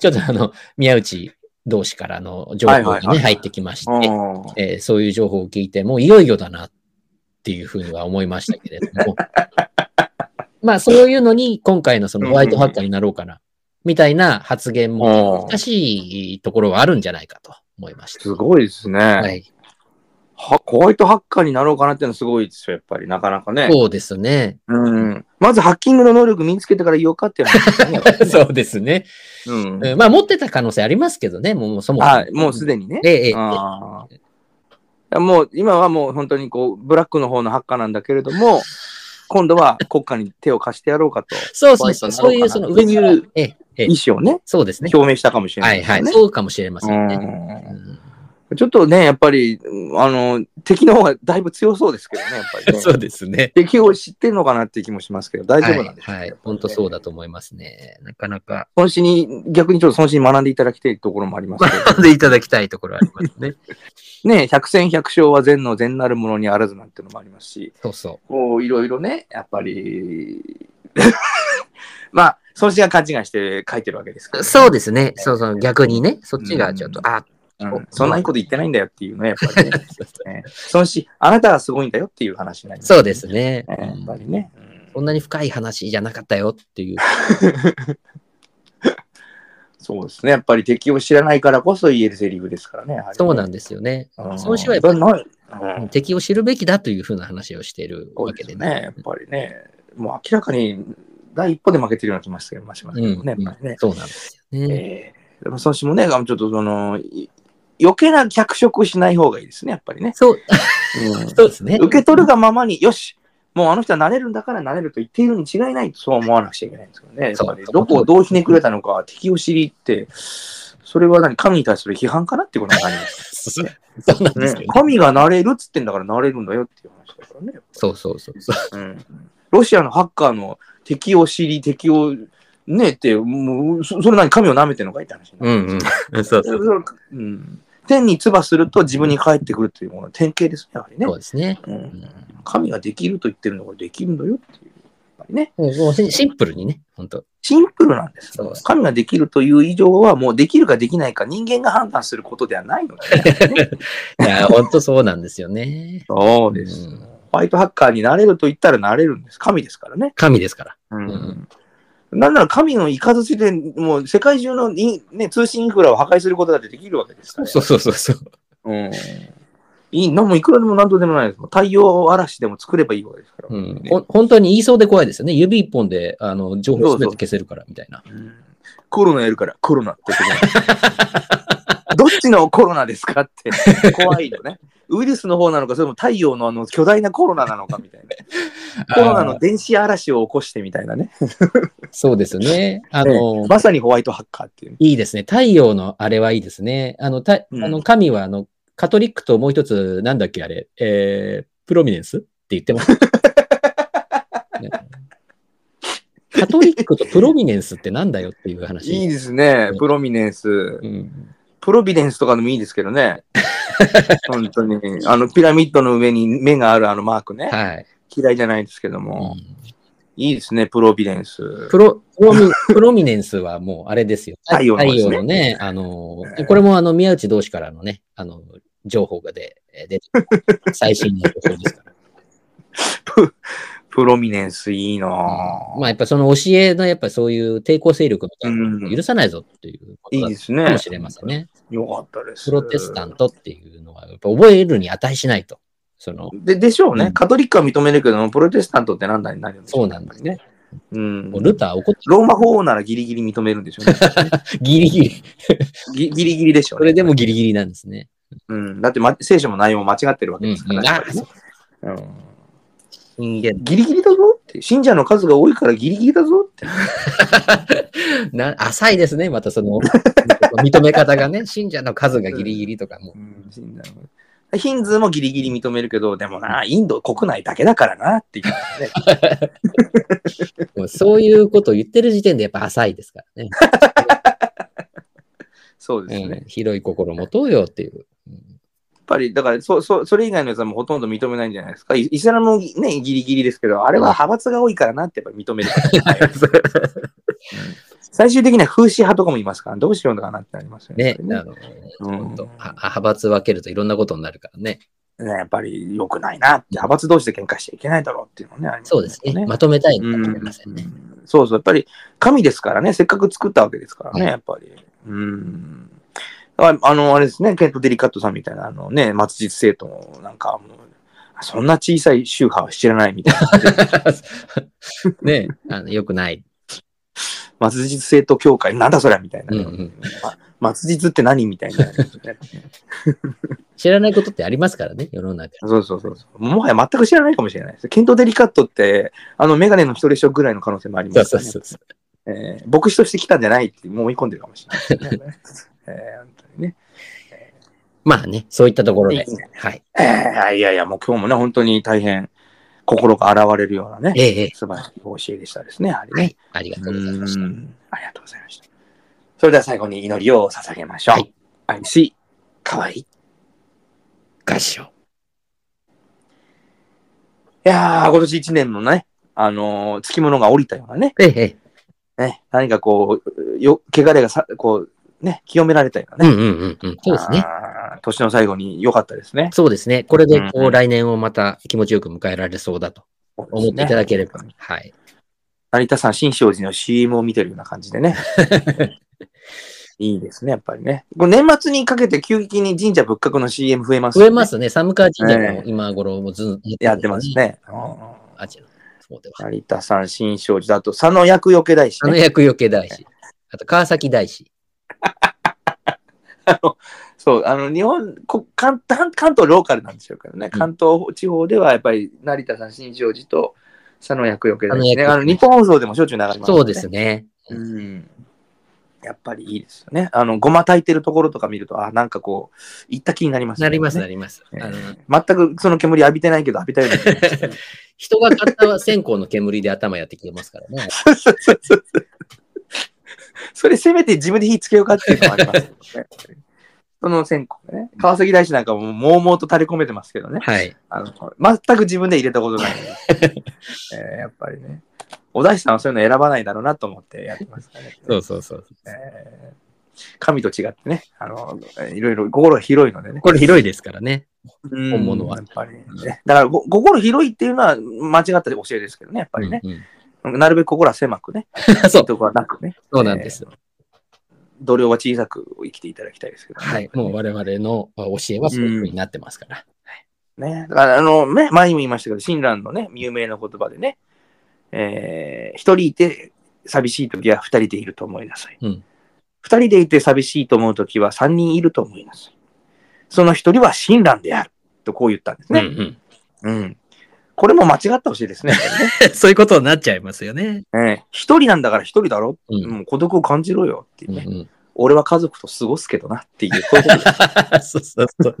ちょっとあの、宮内同士からの情報がね、はいはいはい入ってきまして、えーそういう情報を聞いて、もういよいよだなっていうふうには思いましたけれども、*laughs* まあそういうのに今回のそのホワイトハッカーになろうかな、みたいな発言も難しいところはあるんじゃないかと思いました。すごいですね。はい。はホワイトハッカーになろうかなっていうのはすごいですよ、やっぱり。なかなかね。そうですね。うん。まずハッキングの能力身につけてから言おうかっていうね。*laughs* そうですね。うん。うんまあ持ってた可能性ありますけどね、もうそもそも。はい、もうすでにね。ええええあもう今はもう本当にこうブラックの方のハッカーなんだけれども、今度は国家に手を貸してやろうかと、そうそうそう、そういうその上からっていうええええ意思をね、そうですね。表明したかもしれなはいいはい。ですよね。そうかもしれませんね。うんうんちょっとね、やっぱり、あの、敵の方がだいぶ強そうですけどね、やっぱりね。*laughs* そうですね。敵を知ってんのかなっていう気もしますけど、大丈夫なんでしょうはい、はい。本当そうだと思いますね。なかなか。孫子に、逆にちょっと孫子に学んでいただきたいところもありますけど、学んでいただきたいところありますね。*laughs* ね、百戦百勝は善の善なるものにあらずなんていうのもありますし、そうそこう、いろいろね、やっぱり、*laughs* まあ、孫子が勘違いして書いてるわけですから、う。そうですね。そうそう。逆にね、そっちがちょっと、あ、うんそんないいこと言ってないんだよっていうね、やっぱりね。*laughs* ね孫子、あなたはすごいんだよっていう話になります、そうですね。ね。やっぱりね。うんそんなに深い話じゃなかったよっていう。*laughs* そうですね。やっぱり敵を知らないからこそ言えるセリフですからね。ねそうなんですよね。うん孫子はやっぱりうん敵を知るべきだというふうな話をしているわけでですね。やっぱりね、もう明らかに第一歩で負けてるような気もしてましますけどね、うんね。そうなんですよね。えーでも孫子もね、ちょっとその、い余計な脚色しない方がいいですね、やっぱりね。そう、うん *laughs* そうですね。受け取るがままに、よし、もうあの人はなれるんだからなれると言っているに違いないとそう思わなくちゃいけないんですけどね。そうどこをどうひねくれたのか敵を知りって、それは何神に対する批判かなってことになります。*laughs* そうなんですよね。ね神がなれるっつってんだからなれるんだよっていう話だからね。そうそうそうそう。うん、ロシアのハッカーの敵を知り、敵をねって、もうそそれ何神を舐めてんのかいって話になるうんうん。*laughs* そうそう。うん天に唾すると自分に返ってくるというものの典型ですね、やはりねそう。ですね。ううんん神ができると言ってるのができるんだよっていう。やっぱりね、シシンプルにね、本当シンプルなんです。神ができるという以上は、もうできるかできないか人間が判断することではないので、ね *laughs* いや、本当そうなんですよね。そうです、うんホワイトハッカーになれると言ったらなれるんです。神ですからね。神ですから。うんんなんなら神の雷で、もう世界中のイン、ね、通信インフラを破壊することだってできるわけですから。そうそうそうそう。うん。いい、なんもいくらでも何とでもないです。太陽嵐でも作ればいいわけですから。うんねほん本当に言いそうで怖いですよね。指一本であの情報すべて消せるからみたいな。うんコロナやるから、コロナってことどっちのコロナですかって *laughs* 怖いよね。ウイルスの方なのか、それとも太陽のあの巨大なコロナなのかみたいな。コロナの電子嵐を起こしてみたいなね。そうですね。あねの、まさにホワイトハッカーっていうね。いいですね。太陽のあれはいいですね。あの、たあうんの神はあのカトリックともう一つ、なんだっけあれ、えー、プロミネンスって言ってます？*laughs* ねカトリックとプロミネンスってなんだよっていう話。いいですねう。んプロミネンス。うん、プロビデンスとかでもいいですけどね。*laughs* 本当に。あの、ピラミッドの上に目があるあのマークね。はい、嫌いじゃないですけども。うんいいですね、プロビデンス。プロプロミ *laughs* プロミネンスはもうあれですよ。太陽の方ですねのね、あの、これもあの宮内同士からのね、あの、情報がでえー出て最新の情報ですから。*laughs* プロミネンスいいなぁまあやっぱその教えのやっぱりそういう抵抗勢力みたいな許さないぞっていうことだっいいですね。たかもしれませんね。よかったです。プロテスタントっていうのはやっぱ覚えるに値しないと。その、ででしょうね、うんカトリックは認めるけども、プロテスタントって何だになるんでしょそうなんですね。うんもうルター怒ってローマ法王ならギリギリ認めるんでしょうね。*laughs* ギリギリ。ギギリギリでしょうね。それでもギリギリなんですね。うん。だって、ま、聖書も内容も間違ってるわけですから、うん人間。ギリギリだぞって。信者の数が多いからギリギリだぞって。*laughs* な浅いですね、またその *laughs* 認め方がね、信者の数がギリギリとかも。うん信者のヒンズーもギリギリ認めるけど、でもな、インド国内だけだからなっていう、ね。*laughs* もうそういうことを言ってる時点でやっぱ浅いですからね。そうですね。うん、広い心持とうよっていう。うんぱり、だからそそ、それ以外のやつはもうほとんど認めないんじゃないですか。イイスラムもね、ギリギリですけど、あれは派閥が多いからなってやっぱり認める *laughs* 最終的には風刺派とかもいますから、どうしようかなってなりますよね、ね。あの、うん派閥分けるといろんなことになるからね。ねやっぱり良くないなって、派閥同士で喧嘩しちゃいけないだろうっていうのね。ありますそうですね。まとめたいのかもしれうんませんね。そうそう、やっぱり神ですからね、せっかく作ったわけですからね、はいやっぱり。うん。ああの、あれですね、ケント・デリカットさんみたいな、あのね、末日生徒の、なんかもう、そんな小さい宗派は知らないみたいな。*laughs* ねあのよくない。末日生徒協会、なんだそりゃみたいな。うんうんま末日って何みたいな、*laughs* 知らないことってありますからね、世の中。そうそうそうそう。もはや全く知らないかもしれないです。ケント・デリカットって、あの、メガネの一人称ぐらいの可能性もあります。そうそうえー牧師として来たんじゃないってもう追い込んでるかもしれないね。*laughs* えーね。まあね、そういったところで。はい。えーいやいや、もう今日もね、本当に大変心が洗われるようなね、ええええ素晴らしいお教えでしたですね、ね。はい。ありがとうございました。うんありがとうございました。それでは最後に祈りを捧げましょう。はい愛し、かわいい。い合唱。やー、今年一年のね、あのー、つきものが降りたようなね、ええええ。ね、何かこう、よ、汚れがさ、こう、ね、清められたようなね。うんうんうんうん。そうですね。年の最後に良かったですね。そうですね。これで、こう、うんうん来年をまた気持ちよく迎えられそうだと思っていただければ。はい。成田山新勝寺の CM を見てるような感じでね。*laughs* いいですね、やっぱりね。これ年末にかけて急激に神社仏閣の CM 増えます、増えますね。寒川神社もええ今頃もずっとやってます。ね。あちら。では。成田山新勝寺だと佐野厄除け大師あのね。厄除け大師。あと、川崎大師。あのそう、あの、日本、こ関関関東ローカルなんでしょうけどね。うん関東地方ではやっぱり成田山新勝寺と佐野厄除け大師ね。あの、日本放送でもしょっちゅう流れます、ね。そうですね。うん。やっぱりいいですよね。あの、ごま炊いてるところとか見ると、あ、なんかこう、行った気になりますね。なります、なね。ります。えあのー全くその煙浴びてないけど浴びたようにな *laughs* 人が買った線香の煙で頭やってきてますからね。*laughs* そうそうそうそうそれせめて自分で火つけようかっていうのもありますよね。その線香ね。川崎大師なんかももうもうと垂れ込めてますけどね。はい。あの全く自分で入れたことない *laughs* えーやっぱりね。お大師さんはそういうの選ばないだろうなと思ってやってますからね。そうそうそう。えー神と違ってね、あの、いろいろ心が広いのでね。これ広いですからね。うん本物はやっぱりね。だからご、心広いっていうのは間違った教えですけどね、やっぱりね。うんなるべく心は狭くね。う *laughs* んそう、とこはなくね。そうなんです。度量は小さく生きていただきたいですけどね。はい。もう我々の教えはそういうふうになってますから。ね。だから、あの、ね、前にも言いましたけど、親鸞のね、有名な言葉でね、えー、一人いて寂しい時は二人でいると思いなさい。うん二人でいて寂しいと思う時は三人いると思いなさい。その一人は親鸞である。とこう言ったんですうんうね。んうん。これも間違った教えですね。*laughs* そういうことになっちゃいますよね。ええ一人なんだから一人だろ、うんもう孤独を感じろよっていうね、うんうん俺は家族と過ごすけどなっていう、*laughs* そうそうそう。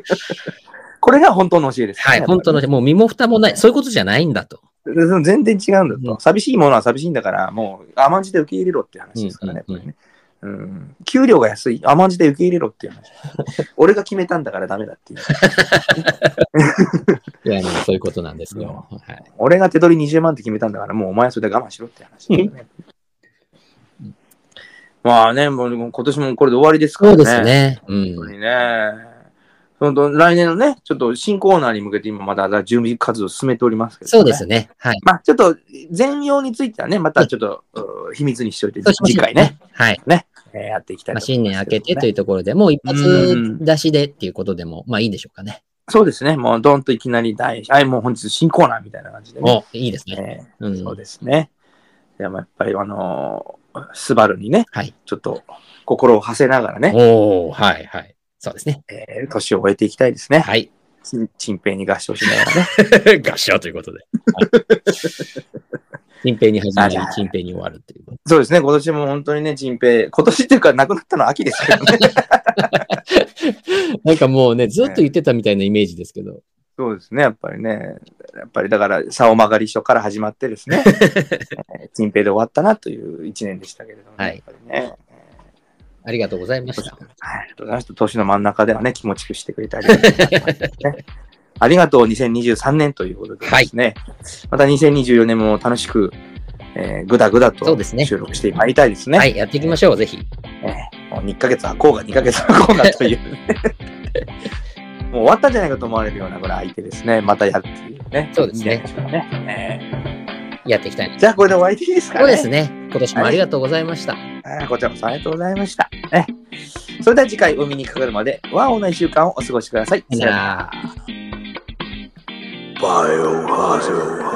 *laughs* これが本当の教えです、はい。本当の、もう身も蓋もない。そういうことじゃないんだと。の。全然違うんだと、うん寂しいものは寂しいんだから、もう甘んじて受け入れろっていう話ですからね、うんやっぱりね。うん、給料が安い、甘んじて受け入れろっていう話。*laughs* 俺が決めたんだからダメだっていう。*laughs* いや、もうそういうことなんですよ。はい。俺が手取り20万って決めたんだから、もうお前はそれで我慢しろって話ね。まあね、もう今年もこれで終わりですからね。そうですね。うん。本当にね。本当来年のね、ちょっと新コーナーに向けて今まだ準備活動を進めておりますけど、ね。そうですね。はい。まあちょっと全容についてはね、またちょっと、う秘密にしておいて、次回ね、。はい。えーやっていきたいまあ、と思い新年明けてというところでもう一発出しでっていうことでも、まあいいでしょうかね。そうですね。もうドンといきなり第、はい、もう本日新コーナーみたいな感じでね。お、いいですね。うん。えーそうですね。でもやっぱりあのースバルにね、はい。ちょっと心を馳せながらね、おー、はい、はい。そうですね。えー年を終えていきたいですね。はい。ちんちんぺいに合唱しながらね。*laughs* 合唱ということで。チンペイに始まりあら、チンペイに終わるっていう。そうですね。今年も本当にね、ちんぺい、今年っていうか亡くなったのは秋ですけどね。*laughs* なんかもうね、ずっと言ってたみたいなイメージですけど。そうですね。やっぱりね。やっぱりだから、竿曲がり書から始まってですね、*laughs* えーチンペイで終わったなという一年でしたけれども、はいやっぱりね。ありがとうございました。はい、ありがとうございました。年の真ん中ではね、気持ちよくしてくれてありがとうございましたね。ありがとう2023年ということでですね、また2024年も楽しく、えーぐだぐだとそうですね収録してまいりたいですね。はい、やっていきましょう、ぜひ。えーもう1ヶ月空こうが2ヶ月空こうがという、ね、*laughs* もう終わったんじゃないかと思われるようなこれ相手ですね。またやるっていうね。そうですねいいんやっていきたいじゃあこれで終わりでいいですかね。そうですね。今年もありがとうございました。あーこちらこそありがとうございました。ね、それでは次回お見にかかるまで、ワオな1週間をお過ごしください。さようならなあ Biohazard.